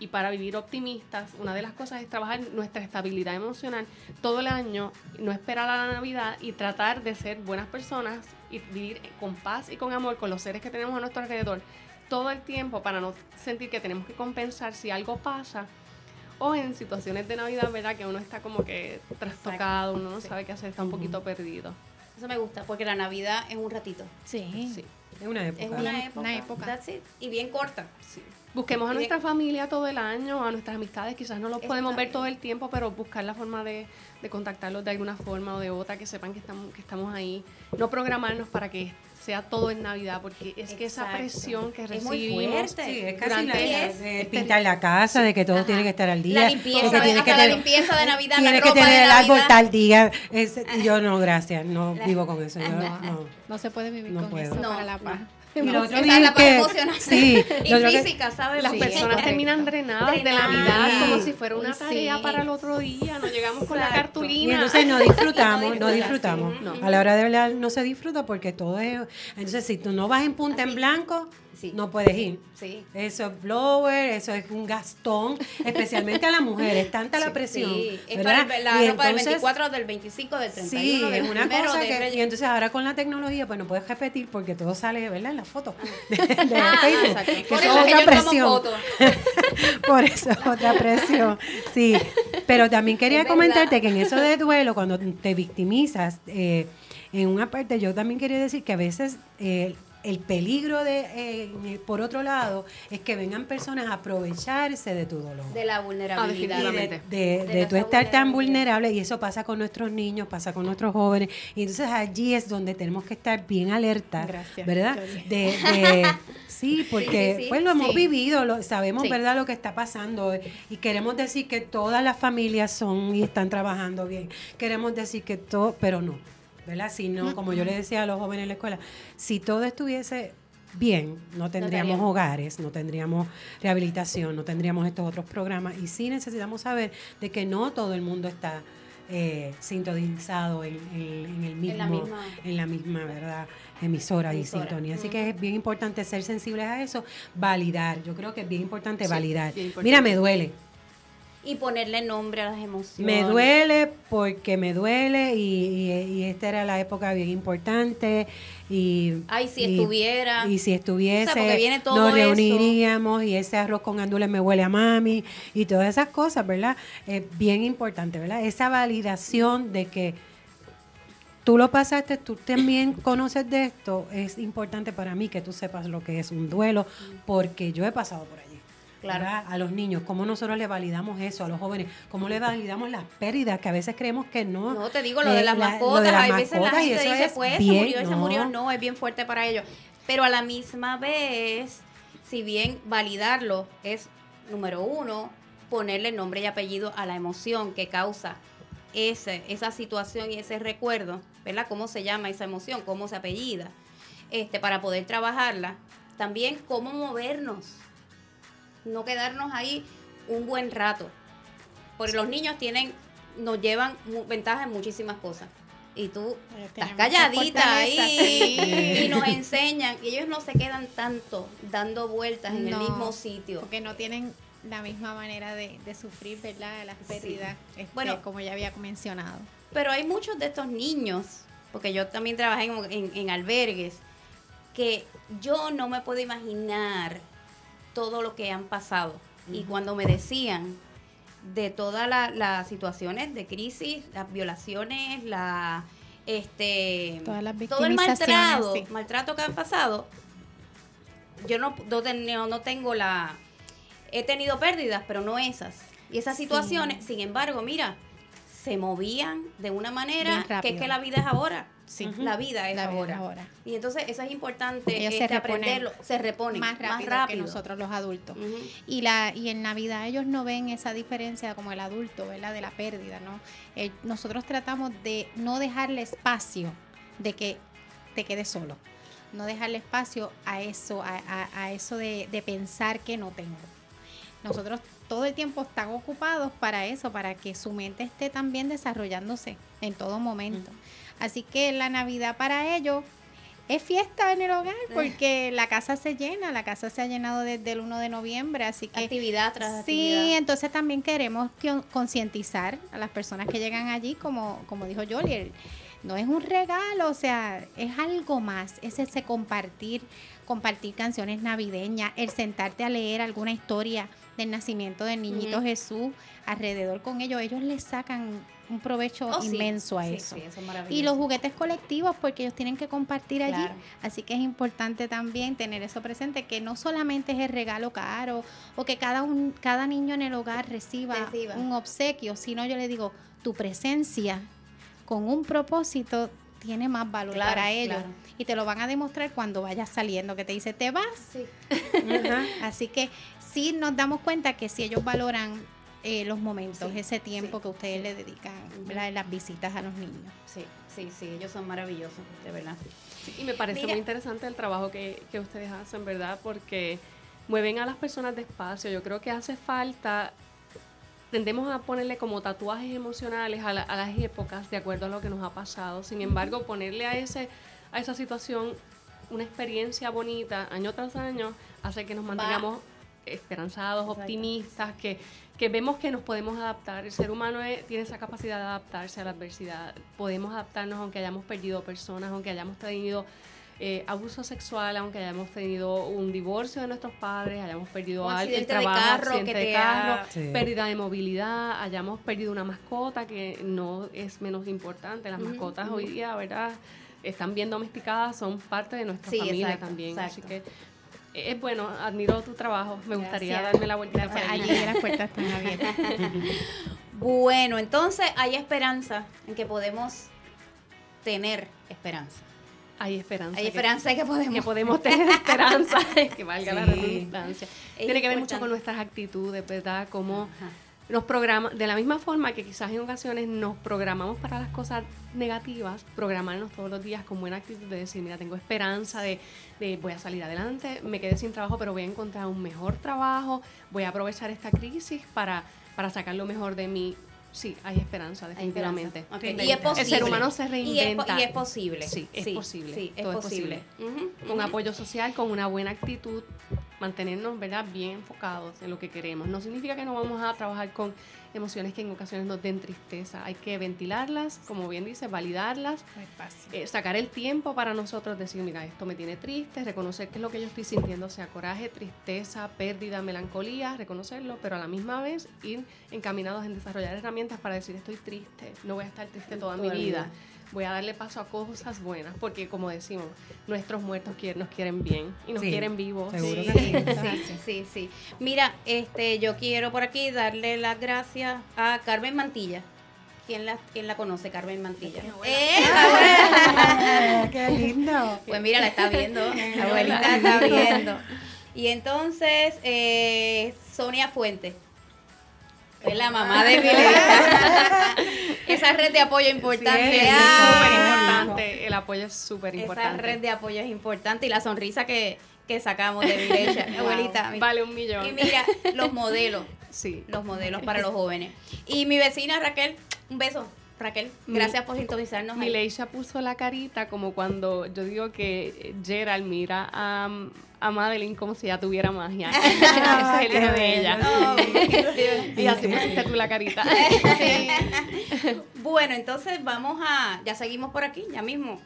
y para vivir optimistas, una de las cosas es trabajar nuestra estabilidad emocional todo el año, no esperar a la Navidad y tratar de ser buenas personas y vivir con paz y con amor con los seres que tenemos a nuestro alrededor todo el tiempo para no sentir que tenemos que compensar si algo pasa o en situaciones de Navidad, ¿verdad? Que uno está como que trastocado, uno no Sí. sabe qué hacer, está un poquito perdido. Eso me gusta, porque la Navidad es un ratito. Sí. Sí. Es una época. Es una Una época. época. That's it. Y bien corta. Sí. Busquemos a nuestra familia todo el año, a nuestras amistades, quizás no los podemos ver todo el tiempo, pero buscar la forma de, de contactarlos de alguna forma o de otra, que sepan que estamos, que estamos ahí. No programarnos para que sea todo en Navidad, porque es que esa presión que Es muy recibimos... fuerte. Sí, es casi la, es- de pintar la casa, de que todo Ajá. tiene que estar al día. La limpieza, que de- que la tener- limpieza de Navidad, la Tiene que tener el árbol tal día. Es- yo no, gracias, no La- vivo con eso. Yo, no. No se puede vivir No con puedo. eso No, para la no. paz. <laughs> Y lo otro es la que- sí, y lo física, ¿sabes? Las Sí. personas terminan drenadas de. Navidad Sí. como si fuera una Sí. tarea para el otro día. No llegamos con la cartulina. Y entonces no disfrutamos, <laughs> no disfrutamos. A la hora de hablar no se disfruta porque todo es... Entonces, si tú no vas en punta en blanco, Sí. no puedes ir. Sí. Eso es blower, eso es un gastón, especialmente a las mujeres, tanta la presión. Sí, es para el- la ropa del entonces- 24, del 25, del 31, Sí, del es una primero, cosa del que... Y entonces ahora con la tecnología, pues no puedes repetir porque todo sale, ¿verdad? En la foto <laughs> de, de Ah, Facebook. que Por eso otra presión. <laughs> Por eso es otra presión. Sí, pero también quería comentarte que en eso de duelo, cuando te victimizas, eh, en una parte yo también quería decir que a veces eh, el peligro de, eh, por otro lado, es que vengan personas a aprovecharse de tu dolor. De la Ah, vulnerabilidad. Y de, de, De de nuestra estar tan vulnerable y eso pasa con nuestros niños, pasa con nuestros jóvenes y entonces allí es donde tenemos que estar bien alerta, Gracias, ¿verdad? <laughs> Sí, porque sí, sí. pues lo hemos Sí. vivido, lo, sabemos. ¿verdad? Lo que está pasando y queremos decir que todas las familias son y están trabajando bien. Queremos decir que todo, pero no, ¿verdad? Si no, como yo le decía a los jóvenes en la escuela, si todo estuviese bien, no tendríamos hogares, no tendríamos rehabilitación, no tendríamos estos otros programas. Y sí necesitamos saber de que no todo el mundo está eh, sintonizado en, en- en el mismo, En la misma- en la misma, ¿verdad? emisora, y sintonía. Así que es bien importante ser sensibles a eso, validar. Yo creo que es bien importante Sí, validar. bien importante. Mira, me duele. Y ponerle nombre a las emociones. Me duele porque me duele y, y- y esta era la época bien importante y Ay, si y- estuviera. y si estuviese O sea, viene todo nos eso. reuniríamos y ese arroz con gandules me huele a mami y todas esas cosas, ¿verdad? Es bien importante, ¿verdad? Esa validación de que tú lo pasaste, tú también <coughs> conoces de esto, es importante para mí que tú sepas lo que es un duelo porque yo he pasado por allí. Claro. ¿verdad? A los niños, cómo nosotros le validamos eso, a los jóvenes, cómo le validamos las pérdidas, que a veces creemos que no. No, te digo lo Eh, de las la- mascotas. lo de las Hay veces la gente dice, es pues se murió, se no. murió. No, es bien fuerte para ellos. Pero a la misma vez, si bien validarlo es, número uno, ponerle nombre y apellido a la emoción que causa ese, esa situación y ese recuerdo, ¿verdad? ¿Cómo se llama esa emoción? ¿Cómo se apellida? Este, para poder trabajarla. También cómo movernos. No quedarnos ahí un buen rato. Porque los niños tienen, nos llevan mu- ventaja en muchísimas cosas. Y tú estás calladita ahí sí. y nos enseñan. Y ellos no se quedan tanto dando vueltas en el mismo sitio. Porque no tienen la misma manera de, de sufrir, ¿verdad? Las Sí. pérdidas, este, Bueno. como ya había mencionado. Pero hay muchos de estos niños, porque yo también trabajé en, en- en albergues, que yo no me puedo imaginar todo lo que han pasado. Y cuando me decían de todas la- las situaciones de crisis, las violaciones, la, este Todas las todo el maltrato, sí. maltrato que han pasado, yo no, no, no- tengo la... He tenido pérdidas, pero no esas. Y esas Sí. situaciones, sin embargo, mira, se movían de una manera que es que la vida es ahora. Sí. La vida es La vida ahora. es ahora. Y entonces eso es importante Ellos se este, aprenderlo. Se reponen más rápido, que nosotros los adultos. Y la y en Navidad ellos no ven esa diferencia como el adulto, ¿verdad? De la pérdida, ¿no? Eh, nosotros tratamos de no dejarle espacio de que te quedes solo. No dejarle espacio a eso, a, a- a eso de, de pensar que no tengo. Nosotros todo el tiempo están ocupados para eso, para que su mente esté también desarrollándose en todo momento. Así que la Navidad para ellos es fiesta en el hogar porque la casa se llena, la casa se ha llenado desde el 1 de noviembre, así que Actividad tras Sí, actividad. entonces también queremos que- concientizar a las personas que llegan allí, como, como dijo Jolie, no es un regalo, o sea, es algo más, es ese compartir, compartir canciones navideñas, el sentarte a leer alguna historia del nacimiento del niñito. Jesús alrededor con ellos, ellos les sacan un provecho Oh, sí. inmenso a eso. sí, eso es maravilloso. Y los juguetes colectivos, porque ellos tienen que compartir allí. Claro. Así que es importante también tener eso presente, que no solamente es el regalo caro o que cada, un, cada niño en el hogar reciba, Reciba. un obsequio, sino yo le digo, tu presencia con un propósito tiene más valor Claro, para ellos. claro. Y te lo van a demostrar cuando vayas saliendo, que te dice, te vas. Sí. <laughs> Así que sí nos damos cuenta que si ellos valoran eh, los momentos, Sí, ese tiempo sí, que ustedes sí. le dedican, las visitas a los niños. Sí, sí, sí, ellos son maravillosos, de verdad. Sí, y me parece Mira. muy interesante el trabajo que, que ustedes hacen, ¿verdad? Porque mueven a las personas despacio. Yo creo que hace falta, tendemos a ponerle como tatuajes emocionales a, la- a las épocas de acuerdo a lo que nos ha pasado. Sin embargo, ponerle a, ese, a esa situación una experiencia bonita año tras año hace que nos mantengamos esperanzados, Exacto. optimistas, que, que vemos que nos podemos adaptar. El ser humano es- tiene esa capacidad de adaptarse a la adversidad. Podemos adaptarnos aunque hayamos perdido personas, aunque hayamos tenido eh, abuso sexual, aunque hayamos tenido un divorcio de nuestros padres, hayamos perdido Un al- el accidente de trabajo, carro accidente que de carro, ha- Sí. pérdida de movilidad, hayamos perdido una mascota que no es menos importante. Las mascotas hoy día, ¿verdad? Están bien domesticadas, son parte de nuestra Sí, familia exacto, también. Así exacto. que es bueno, admito tu trabajo. Me gustaría Gracias. darme la vuelta Gracias. allí. Allí las puertas están abiertas. <laughs> Bueno, entonces hay esperanza en que podemos tener esperanza. Hay esperanza. Hay que- esperanza en que podemos. que podemos tener <laughs> esperanza, <laughs> que valga la redundancia. Es Tiene que ver mucho con nuestras actitudes, ¿verdad? Como Ajá. Nos programa, de la misma forma que quizás en ocasiones nos programamos para las cosas negativas, programarnos todos los días con buena actitud de decir, mira, tengo esperanza de, de voy a salir adelante, me quedé sin trabajo, pero voy a encontrar un mejor trabajo, voy a aprovechar esta crisis para, para sacar lo mejor de mí. Sí, hay esperanza, Hay definitivamente. esperanza. Y es posible. El ser humano se Y es po- reinventa. Y es, posible. Sí, es posible. Sí, es Todo es posible. Con apoyo social, con una buena actitud, mantenernos ¿verdad? bien enfocados en lo que queremos. No significa que no vamos a trabajar con emociones que en ocasiones nos den tristeza. Hay que ventilarlas, como bien dice, validarlas, eh, sacar el tiempo para nosotros decir, mira, esto me tiene triste, reconocer qué es lo que yo estoy sintiendo, sea coraje, tristeza, pérdida, melancolía, reconocerlo, pero a la misma vez ir encaminados en desarrollar herramientas para decir, estoy triste, no voy a estar triste toda, mi Toda la vida. vida. Voy a darle paso a cosas buenas, porque como decimos, nuestros muertos nos quieren bien y nos Sí, quieren vivos. seguro Sí, que <laughs> sí, sí, sí, sí. Mira, este, yo quiero por aquí darle las gracias a Carmen Mantilla. ¿Quién la, quién la conoce, Carmen Mantilla? ¡Eh, abuela! <laughs> Qué lindo. Pues mira, la está viendo. <laughs> La abuelita está viendo. Y entonces, eh, Sonia Fuente. Es la mamá de Vileta. <laughs> Esa red de apoyo importante. Sí, es Ah, súper importante, el apoyo es súper Esa importante. red de apoyo es importante y la sonrisa que, que sacamos de Vilecha. <laughs> Abuelita. Vale un millón. Y mira, los modelos, Sí. los modelos para <laughs> los jóvenes. Y mi vecina Raquel, un beso. Raquel, gracias por sintonizarnos. Mileisha puso la carita como cuando yo digo que Gerald mira a, a Madeline como si ya tuviera magia. Ah, Ese es el hijo de ella. Oh, Y así pusiste tú la carita. <laughs> Sí. Bueno, entonces vamos a. Ya seguimos por aquí, ya mismo.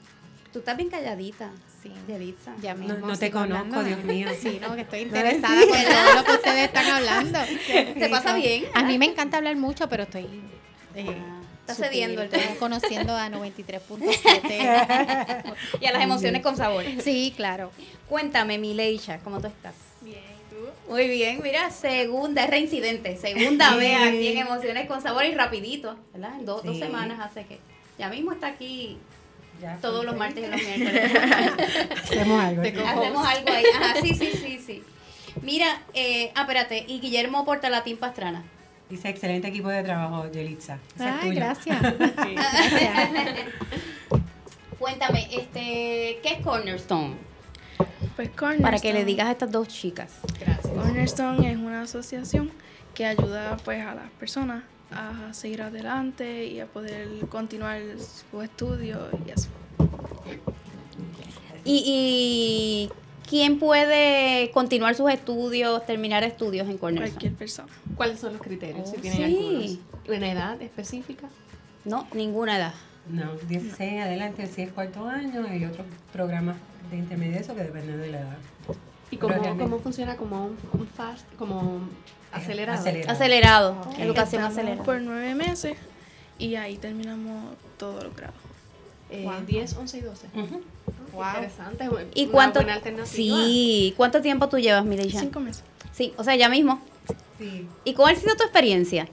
Tú estás bien calladita. Sí. Yelitza. Ya mismo no te conozco, hablando. Dios mío. <laughs> Sí, no, que estoy No interesada eres- con todo lo que ustedes están hablando. <laughs> ¿Te pasa bien? A mí me encanta hablar mucho, pero estoy eh, Está cediendo el <laughs> Estamos conociendo a <laughs> 93.7. y a las emociones con sabor. Sí, claro. Cuéntame, Mileisha, ¿cómo tú estás? Bien, ¿y tú? Muy bien, mira, segunda, es reincidente, segunda vez aquí en Emociones con Sabor y rapidito, ¿verdad? En dos, dos Sí. semanas hace que ya mismo está aquí Ya, todos los martes y los miércoles. <laughs> Hacemos algo. Hacemos algo ahí. Ajá, sí, sí, sí, sí. Mira, eh, ah, espérate, y Guillermo Portalatín Pastrana. Dice excelente equipo de trabajo, Yelitza. Ay, tuyo. gracias. <laughs> <laughs> Cuéntame, este, ¿qué es Cornerstone? Pues Cornerstone. Para que le digas a estas dos chicas. Cornerstone es una asociación que ayuda pues a las personas a seguir adelante y a poder continuar su estudio y eso. ¿Y, y quién puede continuar sus estudios, terminar estudios en Cornerstone? Cualquier persona. ¿Cuáles son los criterios? Oh, si tienen sí. algunos. ¿Una edad específica? No, ninguna edad. No, 16 adelante, si es cuarto año, hay otros programas de intermedio eso que dependen de la edad. ¿Y cómo, cómo funciona como un, un fast, como acelerado? acelerado. Educación Estamos acelerada. por nueve meses y ahí terminamos todos los grados. Eh, Wow. 10, 11 y 12. Ujú. Wow. Interesante. es ¿Y una cuánto? buena. Sí, ¿cuánto tiempo tú llevas, Mireya? Cinco meses. Sí, o sea, ya mismo. Sí. ¿Y cuál ha sido tu experiencia?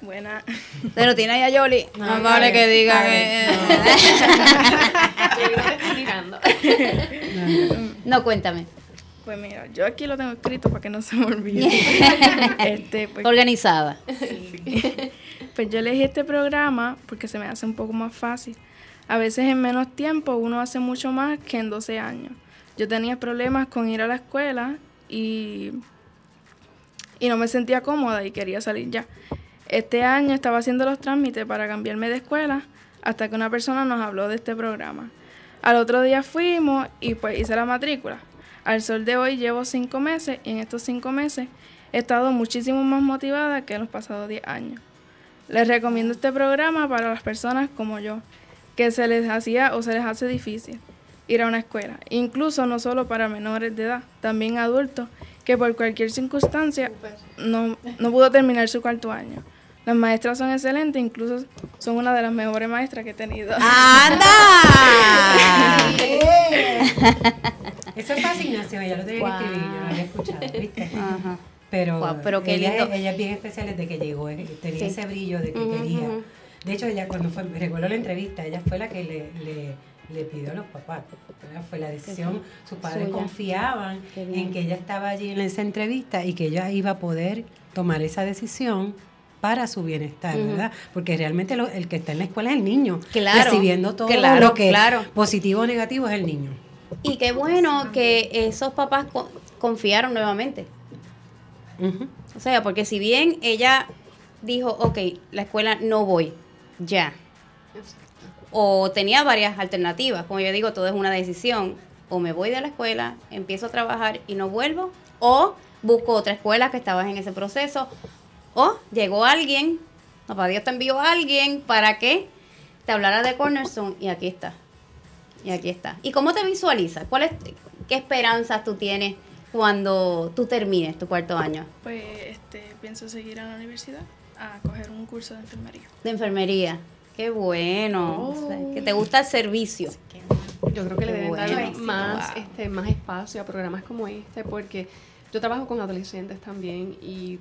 Buena. Pero tiene ahí a Yoli. No, No, vale que diga que... Yo no te estoy mirando. <laughs> No, cuéntame. Pues mira, yo aquí lo tengo escrito para que no se me olvide. <laughs> este, pues, Organizada. <laughs> Pues yo elegí este programa porque se me hace un poco más fácil. A veces en menos tiempo uno hace mucho más que en 12 años. Yo tenía problemas con ir a la escuela y, y no me sentía cómoda y quería salir ya. Este año estaba haciendo los trámites para cambiarme de escuela hasta que una persona nos habló de este programa. Al otro día fuimos y pues hice la matrícula. Al sol de hoy llevo cinco meses y en estos cinco meses he estado muchísimo más motivada que en los pasados 10 años. Les recomiendo este programa para las personas como yo, que se les hacía o se les hace difícil ir a una escuela, incluso no solo para menores de edad, también adultos que por cualquier circunstancia no, no pudo terminar su cuarto año. Las maestras son excelentes, incluso son una de las mejores maestras que he tenido. <laughs> ¡Anda! Eso es fascinación, ella lo tenía que escribir, yo lo había escuchado, ¿viste? Ajá. Pero, qué ella, lindo. ella es bien especial desde que llegó, eh, tenía Sí. ese brillo de que quería. De hecho, ella cuando fue, recuerdo la entrevista, ella fue la que le, le, le pidió a los papás, fue la decisión, sus padres Suya. confiaban en que ella estaba allí en esa entrevista y que ella iba a poder tomar esa decisión para su bienestar. ¿verdad? Porque realmente lo- el que está en la escuela es el niño, Claro, recibiendo todo claro, lo que claro. positivo o negativo es el niño. Y qué bueno que esos papás co- confiaron nuevamente. O sea, porque si bien ella dijo, ok, la escuela no voy, ya. O tenía varias alternativas, como yo digo, todo es una decisión. O me voy de la escuela, empiezo a trabajar y no vuelvo, o busco otra escuela que estabas en ese proceso, o llegó alguien, papá Dios te envió a alguien para que te hablara de Cornerstone y aquí está. Y aquí está. ¿Y cómo te visualizas? ¿Cuál es, ¿Qué esperanzas tú tienes cuando tú termines tu cuarto año Pues este, pienso seguir en la universidad a coger un curso de enfermería. de enfermería? Qué bueno. O sea, que te gusta el servicio. Yo creo que le deben bueno. dar más, Wow. este, más espacio a programas como este, porque yo trabajo con adolescentes también y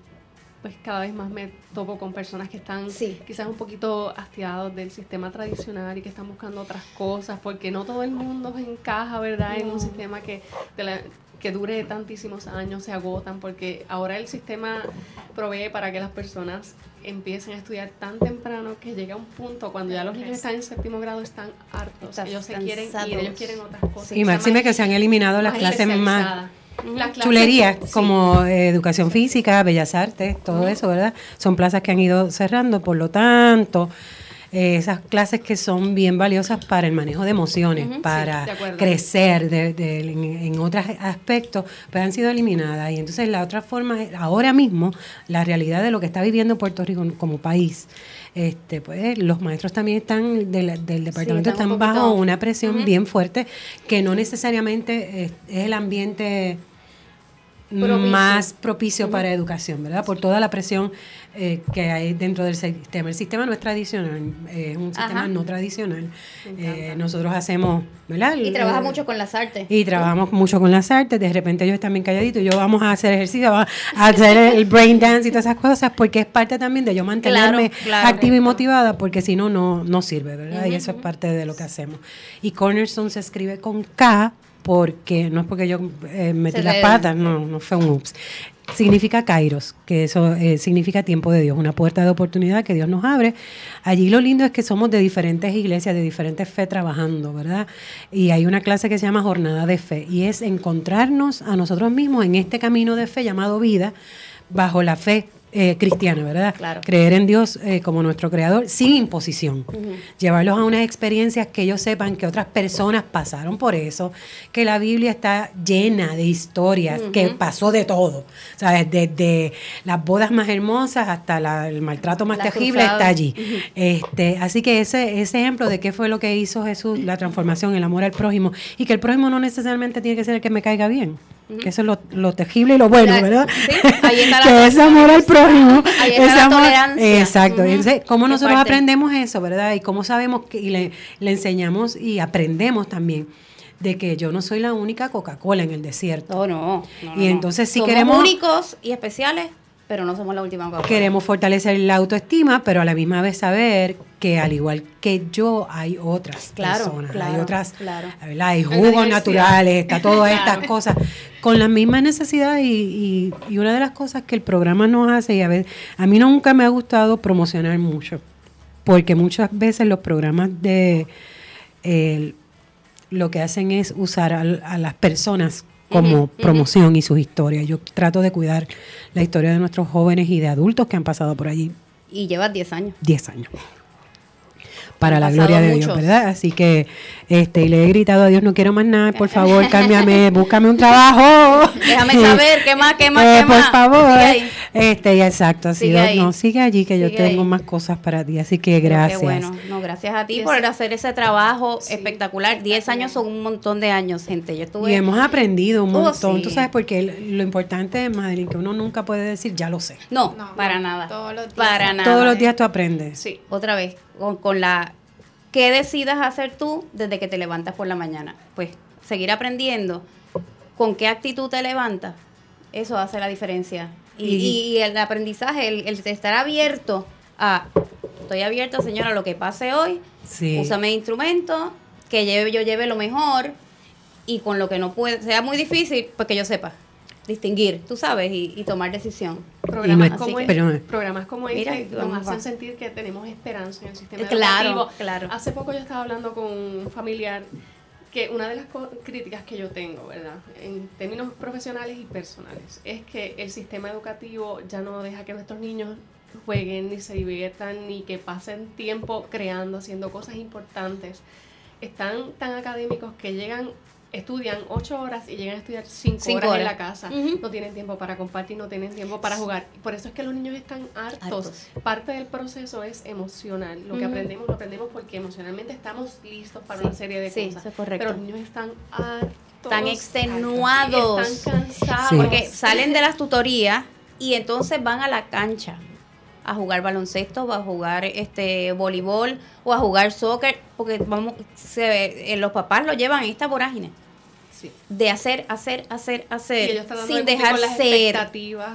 pues cada vez más me topo con personas que están Sí. quizás un poquito hastiados del sistema tradicional y que están buscando otras cosas, porque no todo el mundo encaja, ¿verdad? En un sistema que, de la- que dure tantísimos años, se agotan, porque ahora el sistema provee para que las personas empiecen a estudiar tan temprano que llega un punto cuando ya los niños están en séptimo grado están hartos, ellos se quieren ir, ellos quieren otras cosas. Y máxime que se han eliminado las clases más. Las chulerías, sí. como eh, educación física, bellas artes, todo eso, ¿verdad? Son plazas que han ido cerrando, por lo tanto, eh, esas clases que son bien valiosas para el manejo de emociones, para de crecer de- de- en, en otros aspectos, pues han sido eliminadas. Y entonces la otra forma, ahora mismo, la realidad de lo que está viviendo Puerto Rico como país, este, pues los maestros también están del, del departamento están un bajo una presión bien fuerte que no necesariamente es, es el ambiente más propicio para educación, ¿verdad? Por toda la presión eh, que hay dentro del sistema. El sistema no es tradicional, es un sistema no tradicional. Eh, nosotros hacemos, ¿verdad? Y trabaja mucho con las artes. Y trabajamos mucho con las artes. De repente ellos están bien calladitos y yo vamos a hacer ejercicio, vamos a hacer el <laughs> brain dance y todas esas cosas, porque es parte también de yo mantenerme activa y motivada, porque si no, no sirve, ¿verdad? Y eso es parte de lo que hacemos. Y Cornerstone se escribe con K porque no es porque yo eh, metí las patas, no, no fue un ups. Significa Kairos, que eso eh, significa tiempo de Dios, una puerta de oportunidad que Dios nos abre. Allí lo lindo es que somos de diferentes iglesias, de diferentes fe trabajando, ¿verdad? Y hay una clase que se llama Jornada de Fe y es encontrarnos a nosotros mismos en este camino de fe llamado vida, bajo la fe eh, cristiana, ¿verdad? Claro. Creer en Dios eh, como nuestro creador sin imposición. Llevarlos a unas experiencias que ellos sepan que otras personas pasaron por eso, que la Biblia está llena de historias, que pasó de todo. ¿Sabes? Desde las bodas más hermosas hasta el maltrato más terrible está allí. este, así que ese, ese ejemplo de qué fue lo que hizo Jesús, la transformación, el amor al prójimo, y que el prójimo no necesariamente tiene que ser el que me caiga bien. Que eso es lo, lo, tejible y lo bueno, ¿verdad? Sí, ahí está <laughs> la que es amor al prójimo. Ahí está la tolerancia. Exacto. ¿Cómo nosotros aprendemos eso, verdad? Y cómo sabemos que, y le, le enseñamos y aprendemos también de que yo no soy la única Coca-Cola en el desierto. Oh, no, no. y entonces si Somos queremos... únicos y especiales pero no somos la última Coca-Cola. Queremos fortalecer la autoestima, pero a la misma vez saber que al igual que yo hay otras personas, hay otras, claro. hay jugos naturales, está todas <laughs> estas cosas con las mismas necesidades y, y, una de las cosas que el programa nos hace y a ver, a mí nunca me ha gustado promocionar mucho, porque muchas veces los programas de lo que hacen es usar a las personas como promoción y sus historias. Yo trato de cuidar la historia de nuestros jóvenes y de adultos que han pasado por allí. Y llevas 10 años. 10 años para la gloria de Dios, ¿verdad? Así que este, le he gritado a Dios, no quiero más nada, por <laughs> favor, cámbiame, búscame un trabajo. Déjame saber, ¿qué más, qué más, <laughs> eh, qué por más? favor. Este, exacto, así sigue no, sigue allí que yo tengo más cosas para ti, así que gracias. Qué bueno, no, gracias a ti por hacer ese trabajo espectacular. Diez años son un montón de años, gente. Yo estuve... Y hemos aprendido un oh, montón, tú sabes, porque lo importante es, Madeline, que uno nunca puede decir, ya lo sé. No, para nada. Todos los días. Para nada. Todos los días tú aprendes. Sí, otra vez, con, la ¿qué decidas hacer tú desde que te levantas por la mañana? Pues seguir aprendiendo. ¿Con qué actitud te levantas? Eso hace la diferencia. Y, el aprendizaje, el, estar abierto a, estoy abierto, señora, a lo que pase hoy, sí. úsame instrumento, que lleve, yo lleve lo mejor, y con lo que no puede, sea muy difícil, pues que yo sepa distinguir, tú sabes, y, tomar decisión. Programas, como, este, programas como este nos hacen sentir que tenemos esperanza en el sistema claro, educativo. Claro. Hace poco yo estaba hablando con un familiar que una de las críticas que yo tengo, ¿verdad? En términos profesionales y personales, es que el sistema educativo ya no deja que nuestros niños jueguen, ni se diviertan, ni que pasen tiempo creando, haciendo cosas importantes. Están tan académicos que llegan estudian ocho horas y llegan a estudiar cinco, horas, en la casa. No tienen tiempo para compartir, no tienen tiempo para jugar. Por eso es que los niños están hartos. Parte del proceso es emocional. Lo que aprendemos, lo aprendemos porque emocionalmente estamos listos para una serie de cosas. Pero los niños están hartos. Están extenuados. Están cansados. Porque salen de las tutorías y entonces van a la cancha a jugar baloncesto, o a jugar este voleibol o a jugar soccer, porque vamos, se, eh, los papás lo llevan en esta vorágine. De hacer, hacer, hacer, hacer, sin dejar ser,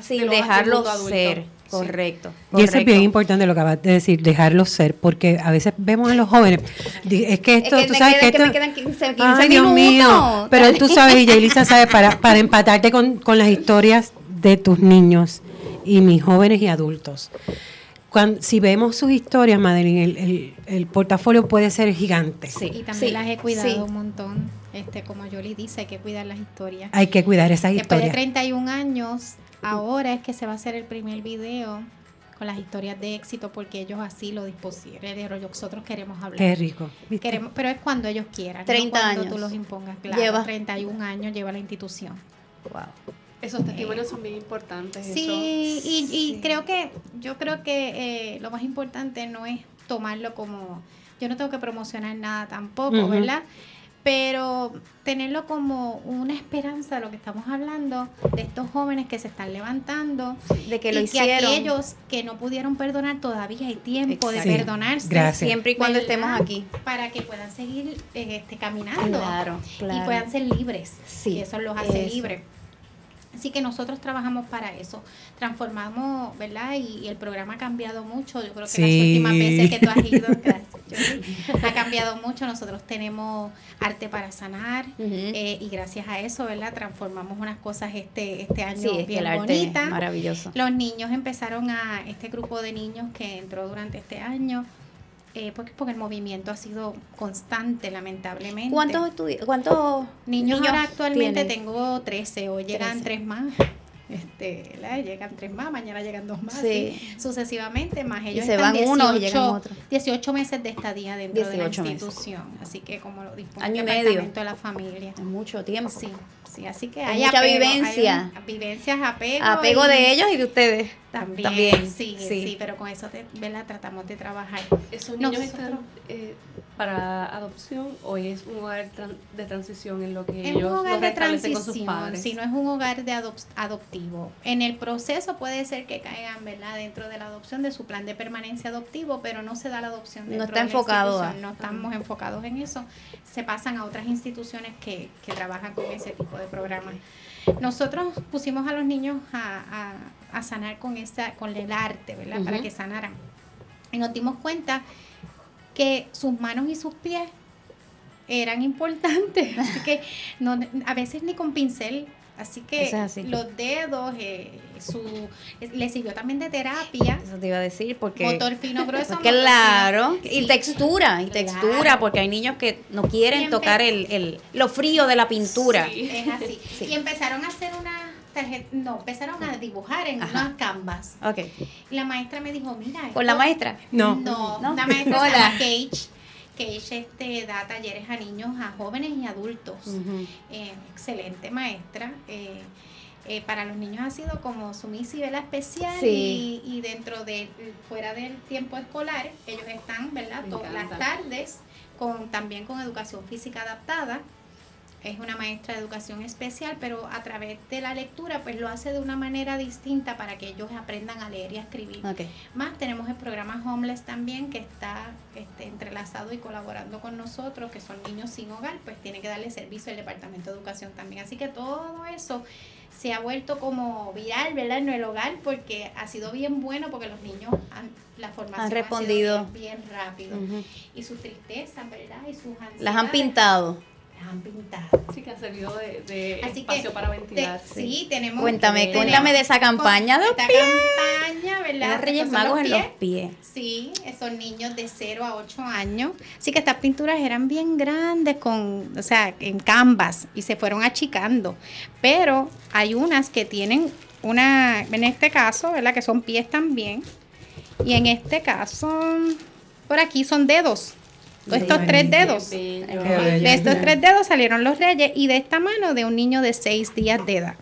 sin dejarlo ser. Correcto, Y eso es bien importante lo que acabas de decir, dejarlo ser, porque a veces vemos a los jóvenes, es que esto, tú sabes que, esto... me quedan 15, 15 Ay, Dios mío, pero tú sabes, y Elisa sabe, para, para empatarte con, con las historias de tus niños y mis jóvenes y adultos, cuando, si vemos sus historias, Madeline, el, el, portafolio puede ser gigante. Sí, y también las he cuidado un montón. Este, como Jolie dice, hay que cuidar las historias. Hay que cuidar esas historias. Después de 31 años, ahora es que se va a hacer el primer video con las historias de éxito porque ellos así lo dispusieron. Nosotros queremos hablar. Qué rico. Queremos, pero es cuando ellos quieran. 30 no cuando tú los impongas. Claro, lleva 31 años lleva la institución. Wow. Esos testimonios son bien importantes. Sí, Y, creo que, yo creo que eh, lo más importante no es tomarlo como, yo no tengo que promocionar nada tampoco, ¿verdad? pero tenerlo como una esperanza, lo que estamos hablando, de estos jóvenes que se están levantando, de que lo y hicieron. que aquellos que no pudieron perdonar todavía hay tiempo Exacto. de Sí, perdonarse. gracias. Siempre y cuando ¿verdad? estemos aquí. Para que puedan seguir eh, este, caminando Claro, claro. y puedan ser libres. Sí, y eso los hace eso. libres. Así que nosotros trabajamos para eso. Transformamos, ¿verdad? Y, y el programa ha cambiado mucho. Yo creo que Sí. las últimas veces que tú has ido, <laughs> gracias, ha cambiado mucho. Nosotros tenemos arte para sanar eh, y gracias a eso, ¿verdad? Transformamos unas cosas este, este año Sí, es que bien el arte es bonitas. maravilloso. Los niños empezaron a, este grupo de niños que entró durante este año, eh, porque, porque el movimiento ha sido constante, lamentablemente. ¿Cuántos, cuántos niños, ahora actualmente tienen? tengo 13, hoy llegan 13. tres más. Este. Llegan tres más, mañana llegan dos más, Sí. sucesivamente más. Ellos se están van unos y llegan otros. 18 meses de estadía dentro de la 18 meses. institución, así que como lo dispone Año el medio. Departamento de la Familia. Es mucho tiempo. Sí, sí, así que Hay hay mucha apego, vivencia. vivencias, apego. Apego y- de ellos y de ustedes. También, También, sí, sí. sí, pero con eso te, ¿verdad? tratamos de trabajar. ¿Esos niños Nosotros- están eh, para adopción o es un hogar tran- de transición en lo que Es un ellos hogar los de restablecen con sus transición, padres? si no es un hogar de adop- adoptivo. En el proceso puede ser que caigan, ¿verdad? Dentro de la adopción de su plan de permanencia adoptivo, pero no se da la adopción No está de la enfocado a- No estamos enfocados en eso. Se pasan a otras instituciones que, que trabajan con ese tipo de programas. Nosotros pusimos a los niños a, a- a sanar con esa, con el arte, ¿verdad? Para que sanaran. Y nos dimos cuenta que sus manos y sus pies eran importantes. <laughs> Así que no, a veces ni con pincel. Así que Eso es así. los dedos, eh, su, le sirvió también de terapia. Eso te iba a decir porque... Motor fino <laughs> grueso. Porque motor claro, fino- y sí. textura, y textura, porque hay niños que no quieren tocar el, el, lo frío de la pintura. Sí. Es así. Sí. Y empezaron a hacer una no, empezaron a dibujar en Ajá. unas canvas. Ok. Y la maestra me dijo, mira. ¿Con la maestra? No. No, ¿No? la maestra Hola. Cage. Cage este, da talleres a niños, a jóvenes y adultos. Eh, excelente maestra. eh, eh, para los niños ha sido como su misi vela especial Sí. y, y dentro de fuera del tiempo escolar ellos están verdad todas las tardes con también con educación física adaptada es una maestra de educación especial, pero a través de la lectura pues lo hace de una manera distinta para que ellos aprendan a leer y a escribir. Más tenemos el programa Homeless también que está este, entrelazado y colaborando con nosotros, que son niños sin hogar, pues tiene que darle servicio el Departamento de Educación también. Así que todo eso se ha vuelto como viral, ¿verdad? En el hogar, porque ha sido bien bueno, porque los niños han, la formación Han ha sido respondido. bien, bien rápido. Y sus tristezas, ¿verdad? Y sus ansiedades. Las han pintado. Han pintado. Sí, que ha servido de, de Así espacio que para te- ventilar. sí. tenemos. Cuéntame, tenemos cuéntame de esa campaña de los esta pies. campaña, ¿verdad? Los Reyes Magos en los pies. Sí, son niños de 0 a 8 años. Así que estas pinturas eran bien grandes, con, o sea, en canvas, y se fueron achicando. Pero hay unas que tienen una, en este caso, ¿verdad? Que son pies también. Y en este caso, por aquí son dedos. Estos tres dedos. De estos tres dedos salieron los reyes y de esta mano de un niño de seis días de edad.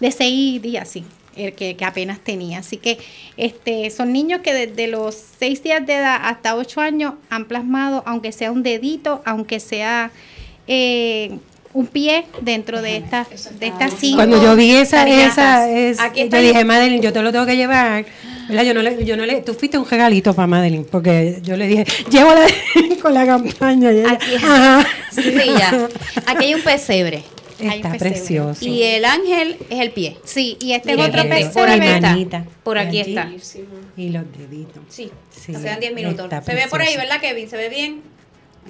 De seis días, sí, el que, que apenas tenía. Así que este son niños que desde los seis días de edad hasta ocho años han plasmado, aunque sea un dedito, aunque sea eh, un pie dentro de estas de estas cinco. Cuando yo vi esa, tarjetas. esa es, yo dije, el- Madeline, yo te lo tengo que llevar. ¿Verdad? Yo no le, yo no le, tú fuiste un regalito para Madeline, porque yo le dije, llévala <laughs> con la campaña. Y ella, Aquí. ajá. Sí, ya. <laughs> Aquí hay un pesebre. Hay un Está pesebre. precioso. Y el ángel es el pie. Sí, y este es otro pesebre. por aquí está. manita. Por aquí Allí. está. Bellísimo. Y los deditos. Sí, Sí, nos quedan 10 minutos. está Se ve por ahí. ¿verdad, Kevin? ¿Se ve bien?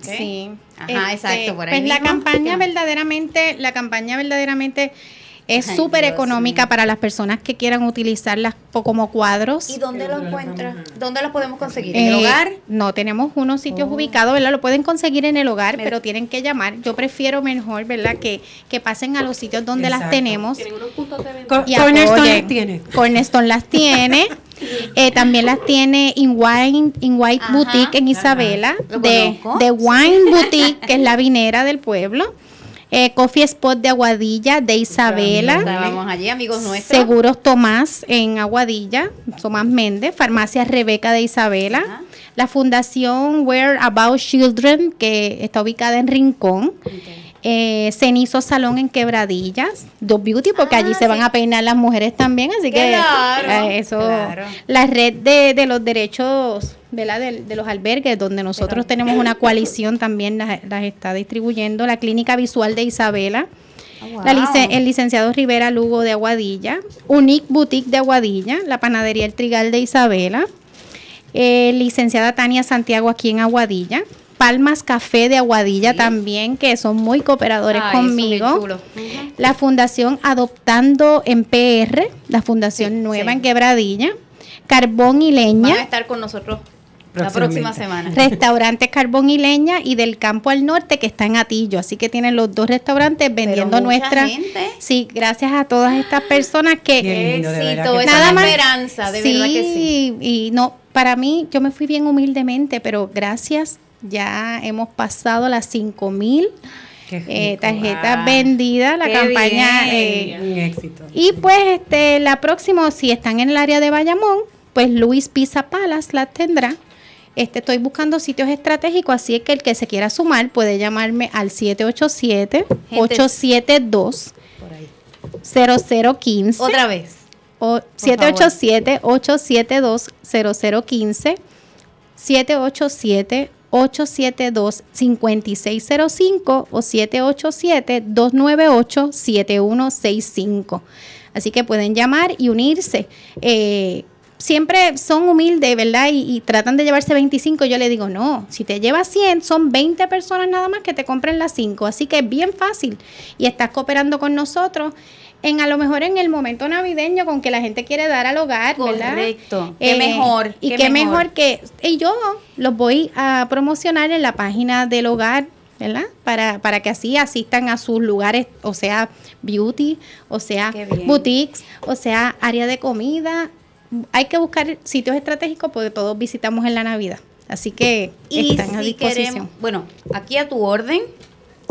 Sí. Ajá, exacto, por ahí Pues la campaña verdaderamente, la campaña verdaderamente es súper económica para las personas que quieran utilizarlas como cuadros. ¿Y dónde lo encuentras? ¿Dónde lo podemos conseguir? Eh, ¿En el hogar? No, tenemos unos sitios Oh. ubicados, ¿verdad? Lo pueden conseguir en el hogar, Me- pero tienen que llamar. Yo prefiero mejor, ¿verdad? Que, que pasen a los sitios donde las tenemos. Tienen unos puntos de venta. Y Cornerstone las tiene. Cornerstone las tiene. <laughs> Eh, también las tiene in Wine, in White Ajá. Boutique en Isabela. De, de Wine <laughs> Boutique, que es la vinera del pueblo. Eh, Coffee Spot de Aguadilla, de Isabela. Estábamos allí, amigos nuestros. Seguros Tomás en Aguadilla, Tomás Méndez, Farmacia Rebeca de Isabela, Ajá. la Fundación Where About Children, que está ubicada en Rincón, eh, Cenizo Salón en Quebradillas, Dos Beauty, porque allí Ah, se van a peinar las mujeres también, así que Claro, eh, eso, claro. la red de, de los derechos, ¿verdad? De, de los albergues, donde nosotros tenemos una coalición también las, las está distribuyendo, la Clínica Visual de Isabela, la lice- el licenciado Rivera Lugo de Aguadilla, Unique Boutique de Aguadilla, la panadería El Trigal de Isabela, eh, licenciada Tania Santiago aquí en Aguadilla, Palmas Café de Aguadilla también, que son muy cooperadores bien conmigo. La Fundación Adoptando en PR, la Fundación Sí, Nueva sí. en Quebradilla, Carbón y Van a Leña, estar con nosotros la próxima semana. Restaurante Carbón y Leña y del Campo al Norte que está en Atillo. Así que tienen los dos restaurantes vendiendo mucha nuestra. gente. Sí, gracias a todas estas personas que de Éxito, que Nada más- esperanza, de verdad que sí. y no, para mí, yo me fui bien humildemente, pero gracias, ya hemos pasado las 5 mil eh, tarjetas vendidas, la campaña. bien. eh, Un éxito. y pues este, la próxima, si están en el área de Bayamón, pues Luis Pizza Palace la tendrá. Este, estoy buscando sitios estratégicos, así es que el que se quiera sumar puede llamarme al 787-872-0015. Por ahí. 0015 Otra vez. o 787-872-0015, 787-872-5605 o 787-298-7165. Así que pueden llamar y unirse. Eh, siempre son humildes, ¿verdad? Y, y tratan de llevarse 25. Yo le digo, no, si te llevas 100, son 20 personas nada más que te compren las 5. Así que es bien fácil. Y estás cooperando con nosotros en a lo mejor en el momento navideño con que la gente quiere dar al hogar, ¿verdad? Correcto. Qué Eh, mejor. Y qué, mejor. que y yo los voy a promocionar en la página del hogar, ¿verdad? Para, para que así asistan a sus lugares, o sea, beauty, o sea, boutiques, o sea, área de comida. Hay que buscar sitios estratégicos porque todos visitamos en la Navidad. Así que Y están a si disposición. queremos, bueno, aquí a tu orden.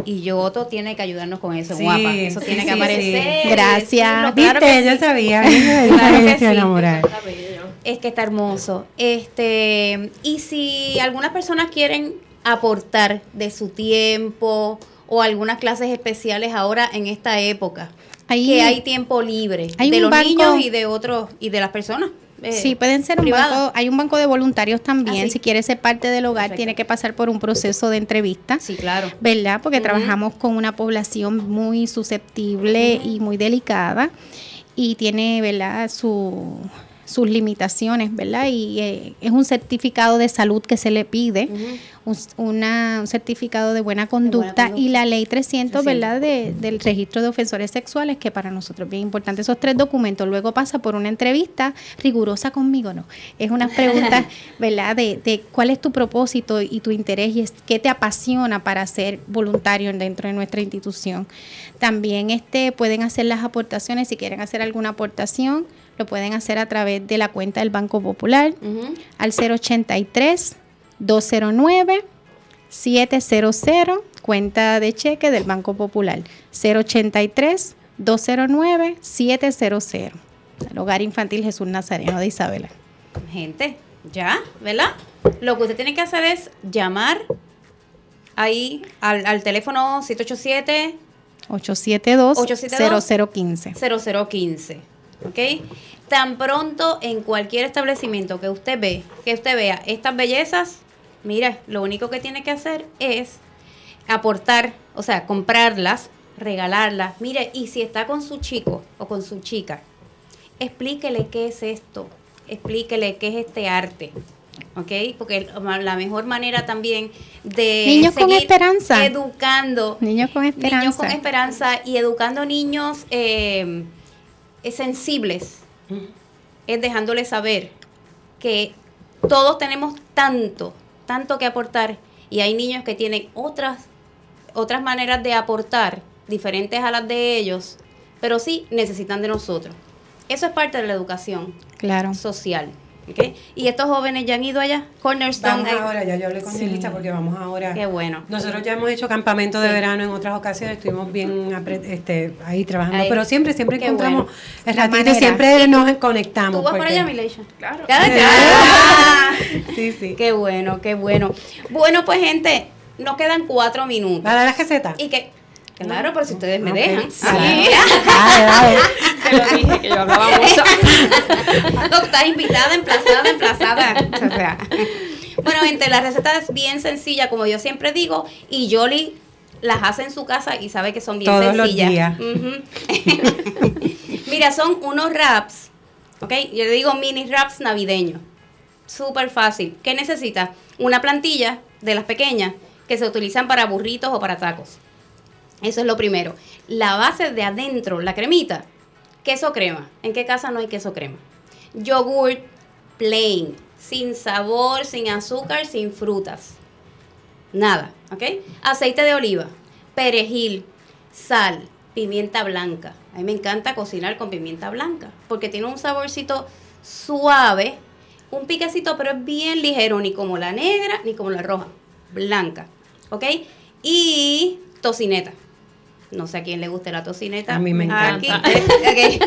Y Yoto tiene que ayudarnos con eso, Sí, guapa. Eso sí, tiene que sí, aparecer. sí. Gracias. claro Viste, yo sí. sabía. <laughs> Claro que sí. Es que está hermoso. Este, y si algunas personas quieren aportar de su tiempo o algunas clases especiales ahora en esta época, Ahí- que hay tiempo libre hay de los banco- niños y de otros y de las personas. Eh, Sí, pueden ser un privado. banco, hay un banco de voluntarios también, Ah, si quiere ser parte del hogar, Perfecto. tiene que pasar por un proceso de entrevista. Sí, claro. ¿verdad? Porque trabajamos con una población muy susceptible y muy delicada y tiene, ¿verdad? Su, sus limitaciones, ¿verdad? Y eh, es un certificado de salud que se le pide, un, una- un certificado de buena conducta, y la ley 300, 300. ¿verdad? De, del registro de ofensores sexuales, que para nosotros es bien importante. Esos tres documentos luego pasa por una entrevista rigurosa conmigo, ¿no? Es unas preguntas, <laughs> ¿verdad? De, de cuál es tu propósito y tu interés y es, qué te apasiona para ser voluntario dentro de nuestra institución. También este, pueden hacer las aportaciones, si quieren hacer alguna aportación, lo pueden hacer a través de la cuenta del Banco Popular Ujú. al 083 209 700 cuenta de cheque del Banco Popular 083 209 700 el Hogar Infantil Jesús Nazareno de Isabela. Gente, ya, ¿verdad? Lo que usted tiene que hacer es llamar ahí al, al teléfono 787 872 872 0015. 0015. ¿Ok? Tan pronto en cualquier establecimiento que usted ve, que usted vea estas bellezas, mira, lo único que tiene que hacer es aportar, o sea, comprarlas, regalarlas. Mire, y si está con su chico o con su chica, explíquele qué es esto, explíquele qué es este arte. ¿Ok? Porque la mejor manera también de Niños con esperanza. educando Niños con esperanza. Niños con esperanza y educando niños eh, sensibles. Es dejándoles saber que todos tenemos tanto, tanto que aportar y hay niños que tienen otras, otras maneras de aportar diferentes a las de ellos, pero sí necesitan de nosotros. Eso es parte de la educación Claro. social. Y estos jóvenes ya han ido allá, Cornerstone. Vamos ahora, ya yo hablé con Sí. Porque vamos ahora. Qué bueno. Nosotros ya hemos hecho campamento de Sí. verano en otras ocasiones, estuvimos bien este, ahí trabajando, Ahí. pero siempre, siempre Qué encontramos bueno. el ratito y siempre nos conectamos. ¿Tú vas para allá, Mileisha? Claro. Ya, Eh. ya. <laughs> Sí, sí. Qué bueno, qué bueno. Bueno, pues gente, nos quedan cuatro minutos. ¿Va a dar la receta? Y que Claro, pero si ustedes me dejan. Dale. Sí. Dale, dale. <laughs> Te lo dije que yo hablaba mucho. <laughs> No, estás invitada, emplazada, emplazada. O sea. Bueno, gente, la receta es bien sencilla, como yo siempre digo, y Yoli las hace en su casa y sabe que son bien Todos los sencillas. Ujú. <laughs> Mira, son unos wraps, ¿ok? Yo le digo mini wraps navideños. Súper fácil. ¿Qué necesita? Una plantilla de las pequeñas que se utilizan para burritos o para tacos. Eso es lo primero. La base de adentro, la cremita, queso crema. ¿En qué casa no hay queso crema? Yogurt plain, sin sabor, sin azúcar, sin frutas. Nada, ¿ok? Aceite de oliva, perejil, sal, pimienta blanca. A mí me encanta cocinar con pimienta blanca porque tiene un saborcito suave, un piquecito, pero es bien ligero, ni como la negra ni como la roja, blanca, ¿ok? Y tocineta. No sé a quién le guste la tocineta. A mí me encanta. <laughs> Aquí.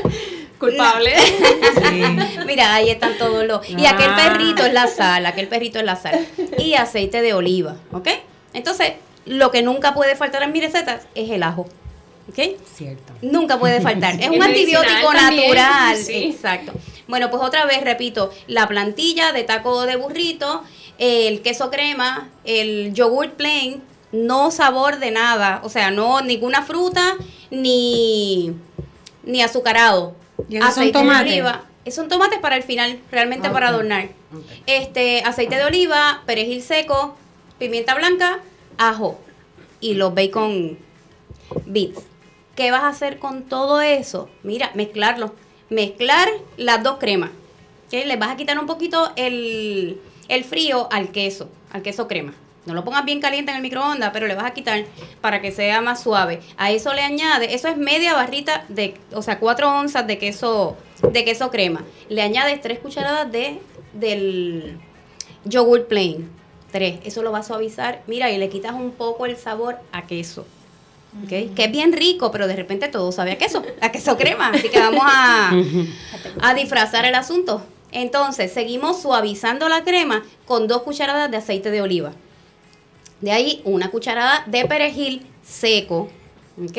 Culpable. Sí. <laughs> Mira, ahí están todos los. Y aquel Ah. perrito es la sal, aquel perrito es la sal. Y aceite de oliva, ¿ok? Entonces, lo que nunca puede faltar en mis recetas es el ajo, ¿ok? Cierto. Nunca puede faltar. Es <laughs> Es un antibiótico también, natural. sí. Exacto. Bueno, pues otra vez repito, la plantilla de taco de burrito, el queso crema, el yogur plain, no sabor de nada, o sea, no ninguna fruta ni ni azucarado. ¿Y esos son Aceite de oliva. Eh, Son tomates para el final, realmente Ok. para adornar. Este, aceite de oliva, perejil seco, pimienta blanca, ajo y los bacon bits. ¿Qué vas a hacer con todo eso? Mira, mezclarlo. Mezclar las dos cremas. ¿ok? Le vas a quitar un poquito el, el frío al queso, al queso crema. No lo pongas bien caliente en el microondas, pero le vas a quitar para que sea más suave. A eso le añade, eso es media barrita de, o sea, cuatro onzas de queso, de queso crema. Le añades tres cucharadas de, del yogur plain. Tres. Eso lo va a suavizar. Mira, y le quitas un poco el sabor a queso. ¿ok? Que es bien rico, pero de repente todo sabe a queso, a queso crema. Así que vamos a, <laughs> a disfrazar el asunto. Entonces, seguimos suavizando la crema con dos cucharadas de aceite de oliva. De ahí una cucharada de perejil seco. ¿Ok?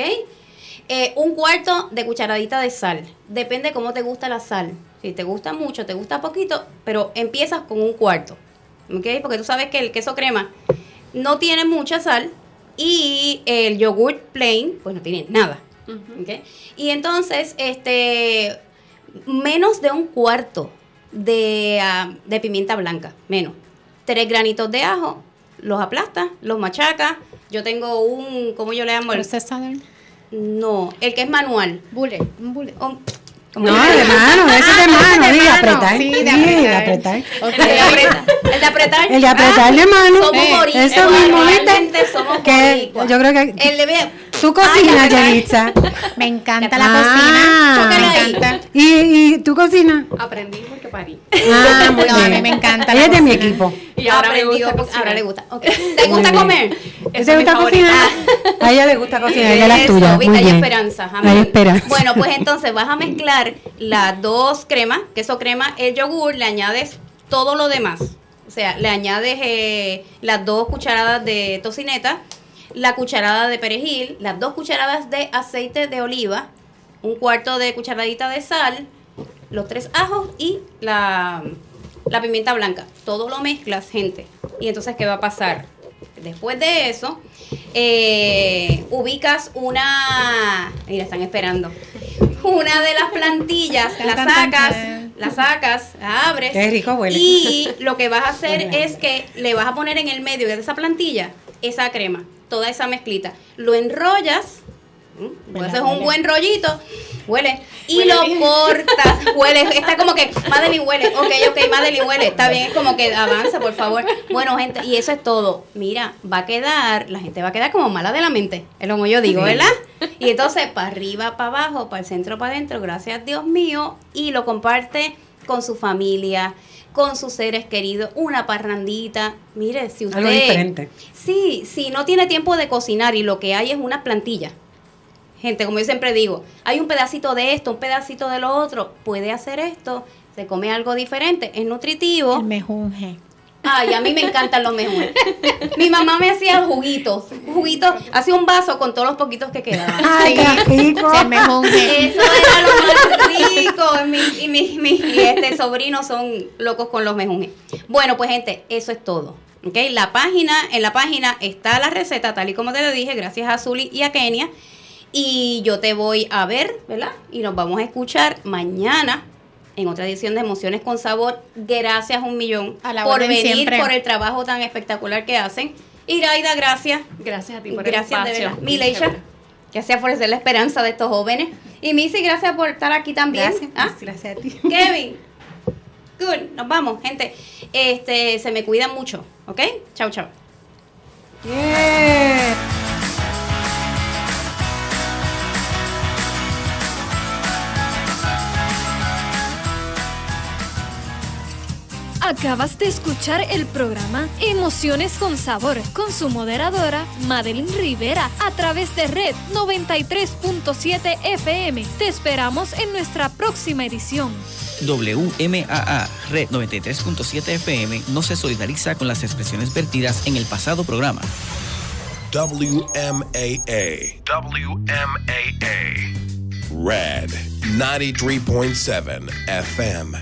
Eh, un cuarto de cucharadita de sal. Depende cómo te gusta la sal. Si te gusta mucho, te gusta poquito, pero empiezas con un cuarto. ¿Ok? Porque tú sabes que el queso crema no tiene mucha sal y el yogur plain, pues no tiene nada. ¿ok? Y entonces, este, menos de un cuarto de, ah, de pimienta blanca, menos. Tres granitos de ajo, los aplastas, los machacas. Yo tengo un, ¿cómo yo le llamo? El- Procesador. no, el que es manual. Bullet, un bullet. Un- ¿cómo No, de mano, ese es de mano, de diga, mano, apretar. sí, de Sí, apretar. apretar. El de apretar. El de apretar. El de apretar de mano. Somos Eh, boricuas, eso mismo, ¿viste? somos Que yo creo que El de tu Ay, cocina, apretar. Yelitza. Me encanta la Ah. cocina. Me encanta. ¿Y, ¿Y tu cocina? Aprendí parí. Ah, muy No, a bien. mí me encanta Ella la es de mi equipo. Y ahora me gusta cocinar. Ahora le gusta. Ok. ¿Te gusta comer? ¿Te gusta cocinar? A ella le gusta <laughs> cocinar, ella es tuya. Muy Hay bien. esperanza. Hay esperanza. Bueno, pues entonces vas a mezclar las dos cremas, queso crema, el yogur, le añades todo lo demás. O sea, le añades eh, las dos cucharadas de tocineta, la cucharada de perejil, las dos cucharadas de aceite de oliva, un cuarto de cucharadita de sal, los tres ajos y la, la pimienta blanca. Todo lo mezclas, gente. Y entonces, ¿qué va a pasar? Después de eso, eh, ubicas una... Mira, están esperando. Una de las plantillas, la sacas, la sacas, la abres. Qué rico huele. Y lo que vas a hacer es que le vas a poner en el medio de esa plantilla esa crema, toda esa mezclita. Lo enrollas, Huele, haces un buen rollito, huele, y Huele lo bien. cortas, <laughs> huele, está como que, Madeline huele, ok, ok, Madeline huele, está bien, es como que avanza, por favor. Bueno, gente, y eso es todo. Mira, va a quedar, la gente va a quedar como mala de la mente, es como yo digo, ¿verdad? Y entonces, para arriba, para abajo, para el centro, para adentro, gracias Dios mío, y lo comparte con su familia, con sus seres queridos, una parrandita. Mire, si usted... Algo diferente. Sí, si no tiene tiempo de cocinar y lo que hay es una plantilla. Gente, como yo siempre digo, hay un pedacito de esto, un pedacito de lo otro, puede hacer esto, se come algo diferente, es nutritivo. El mejunje. Ay, a mí me encantan los mejones. Mi mamá me hacía juguitos, juguitos, hacía un vaso con todos los poquitos que quedaban. Ay, qué rico. El mejunje. Eso era lo más rico. Mi- y mis mi, y este sobrinos son locos con los mejunes. Bueno, pues gente, eso es todo. ¿ok? La página, en la página está la receta, tal y como te lo dije, gracias a Zuli y a Kenia. Y yo te voy a ver, ¿verdad? Y nos vamos a escuchar mañana en otra edición de Emociones con Sabor. Gracias un millón A la por venir, siempre. por el trabajo tan espectacular que hacen. Iraida, gracias. Gracias a ti por el Gracias de espacio. verdad. Mileisha, gracias por ser la esperanza de estos jóvenes. Y Missy, gracias por estar aquí también. Gracias, ¿Ah? gracias a ti. Kevin. Good, nos vamos, gente. Este, se me cuidan mucho, ¿ok? Chau, chau. Yeah. Acabas de escuchar el programa Emociones con Sabor con su moderadora Madeline Rivera a través de Red 93.7 FM. Te esperamos en nuestra próxima edición. WMAA Red 93.7 FM no se solidariza con las expresiones vertidas en el pasado programa. WMAA. WMAA. Red 93.7 FM.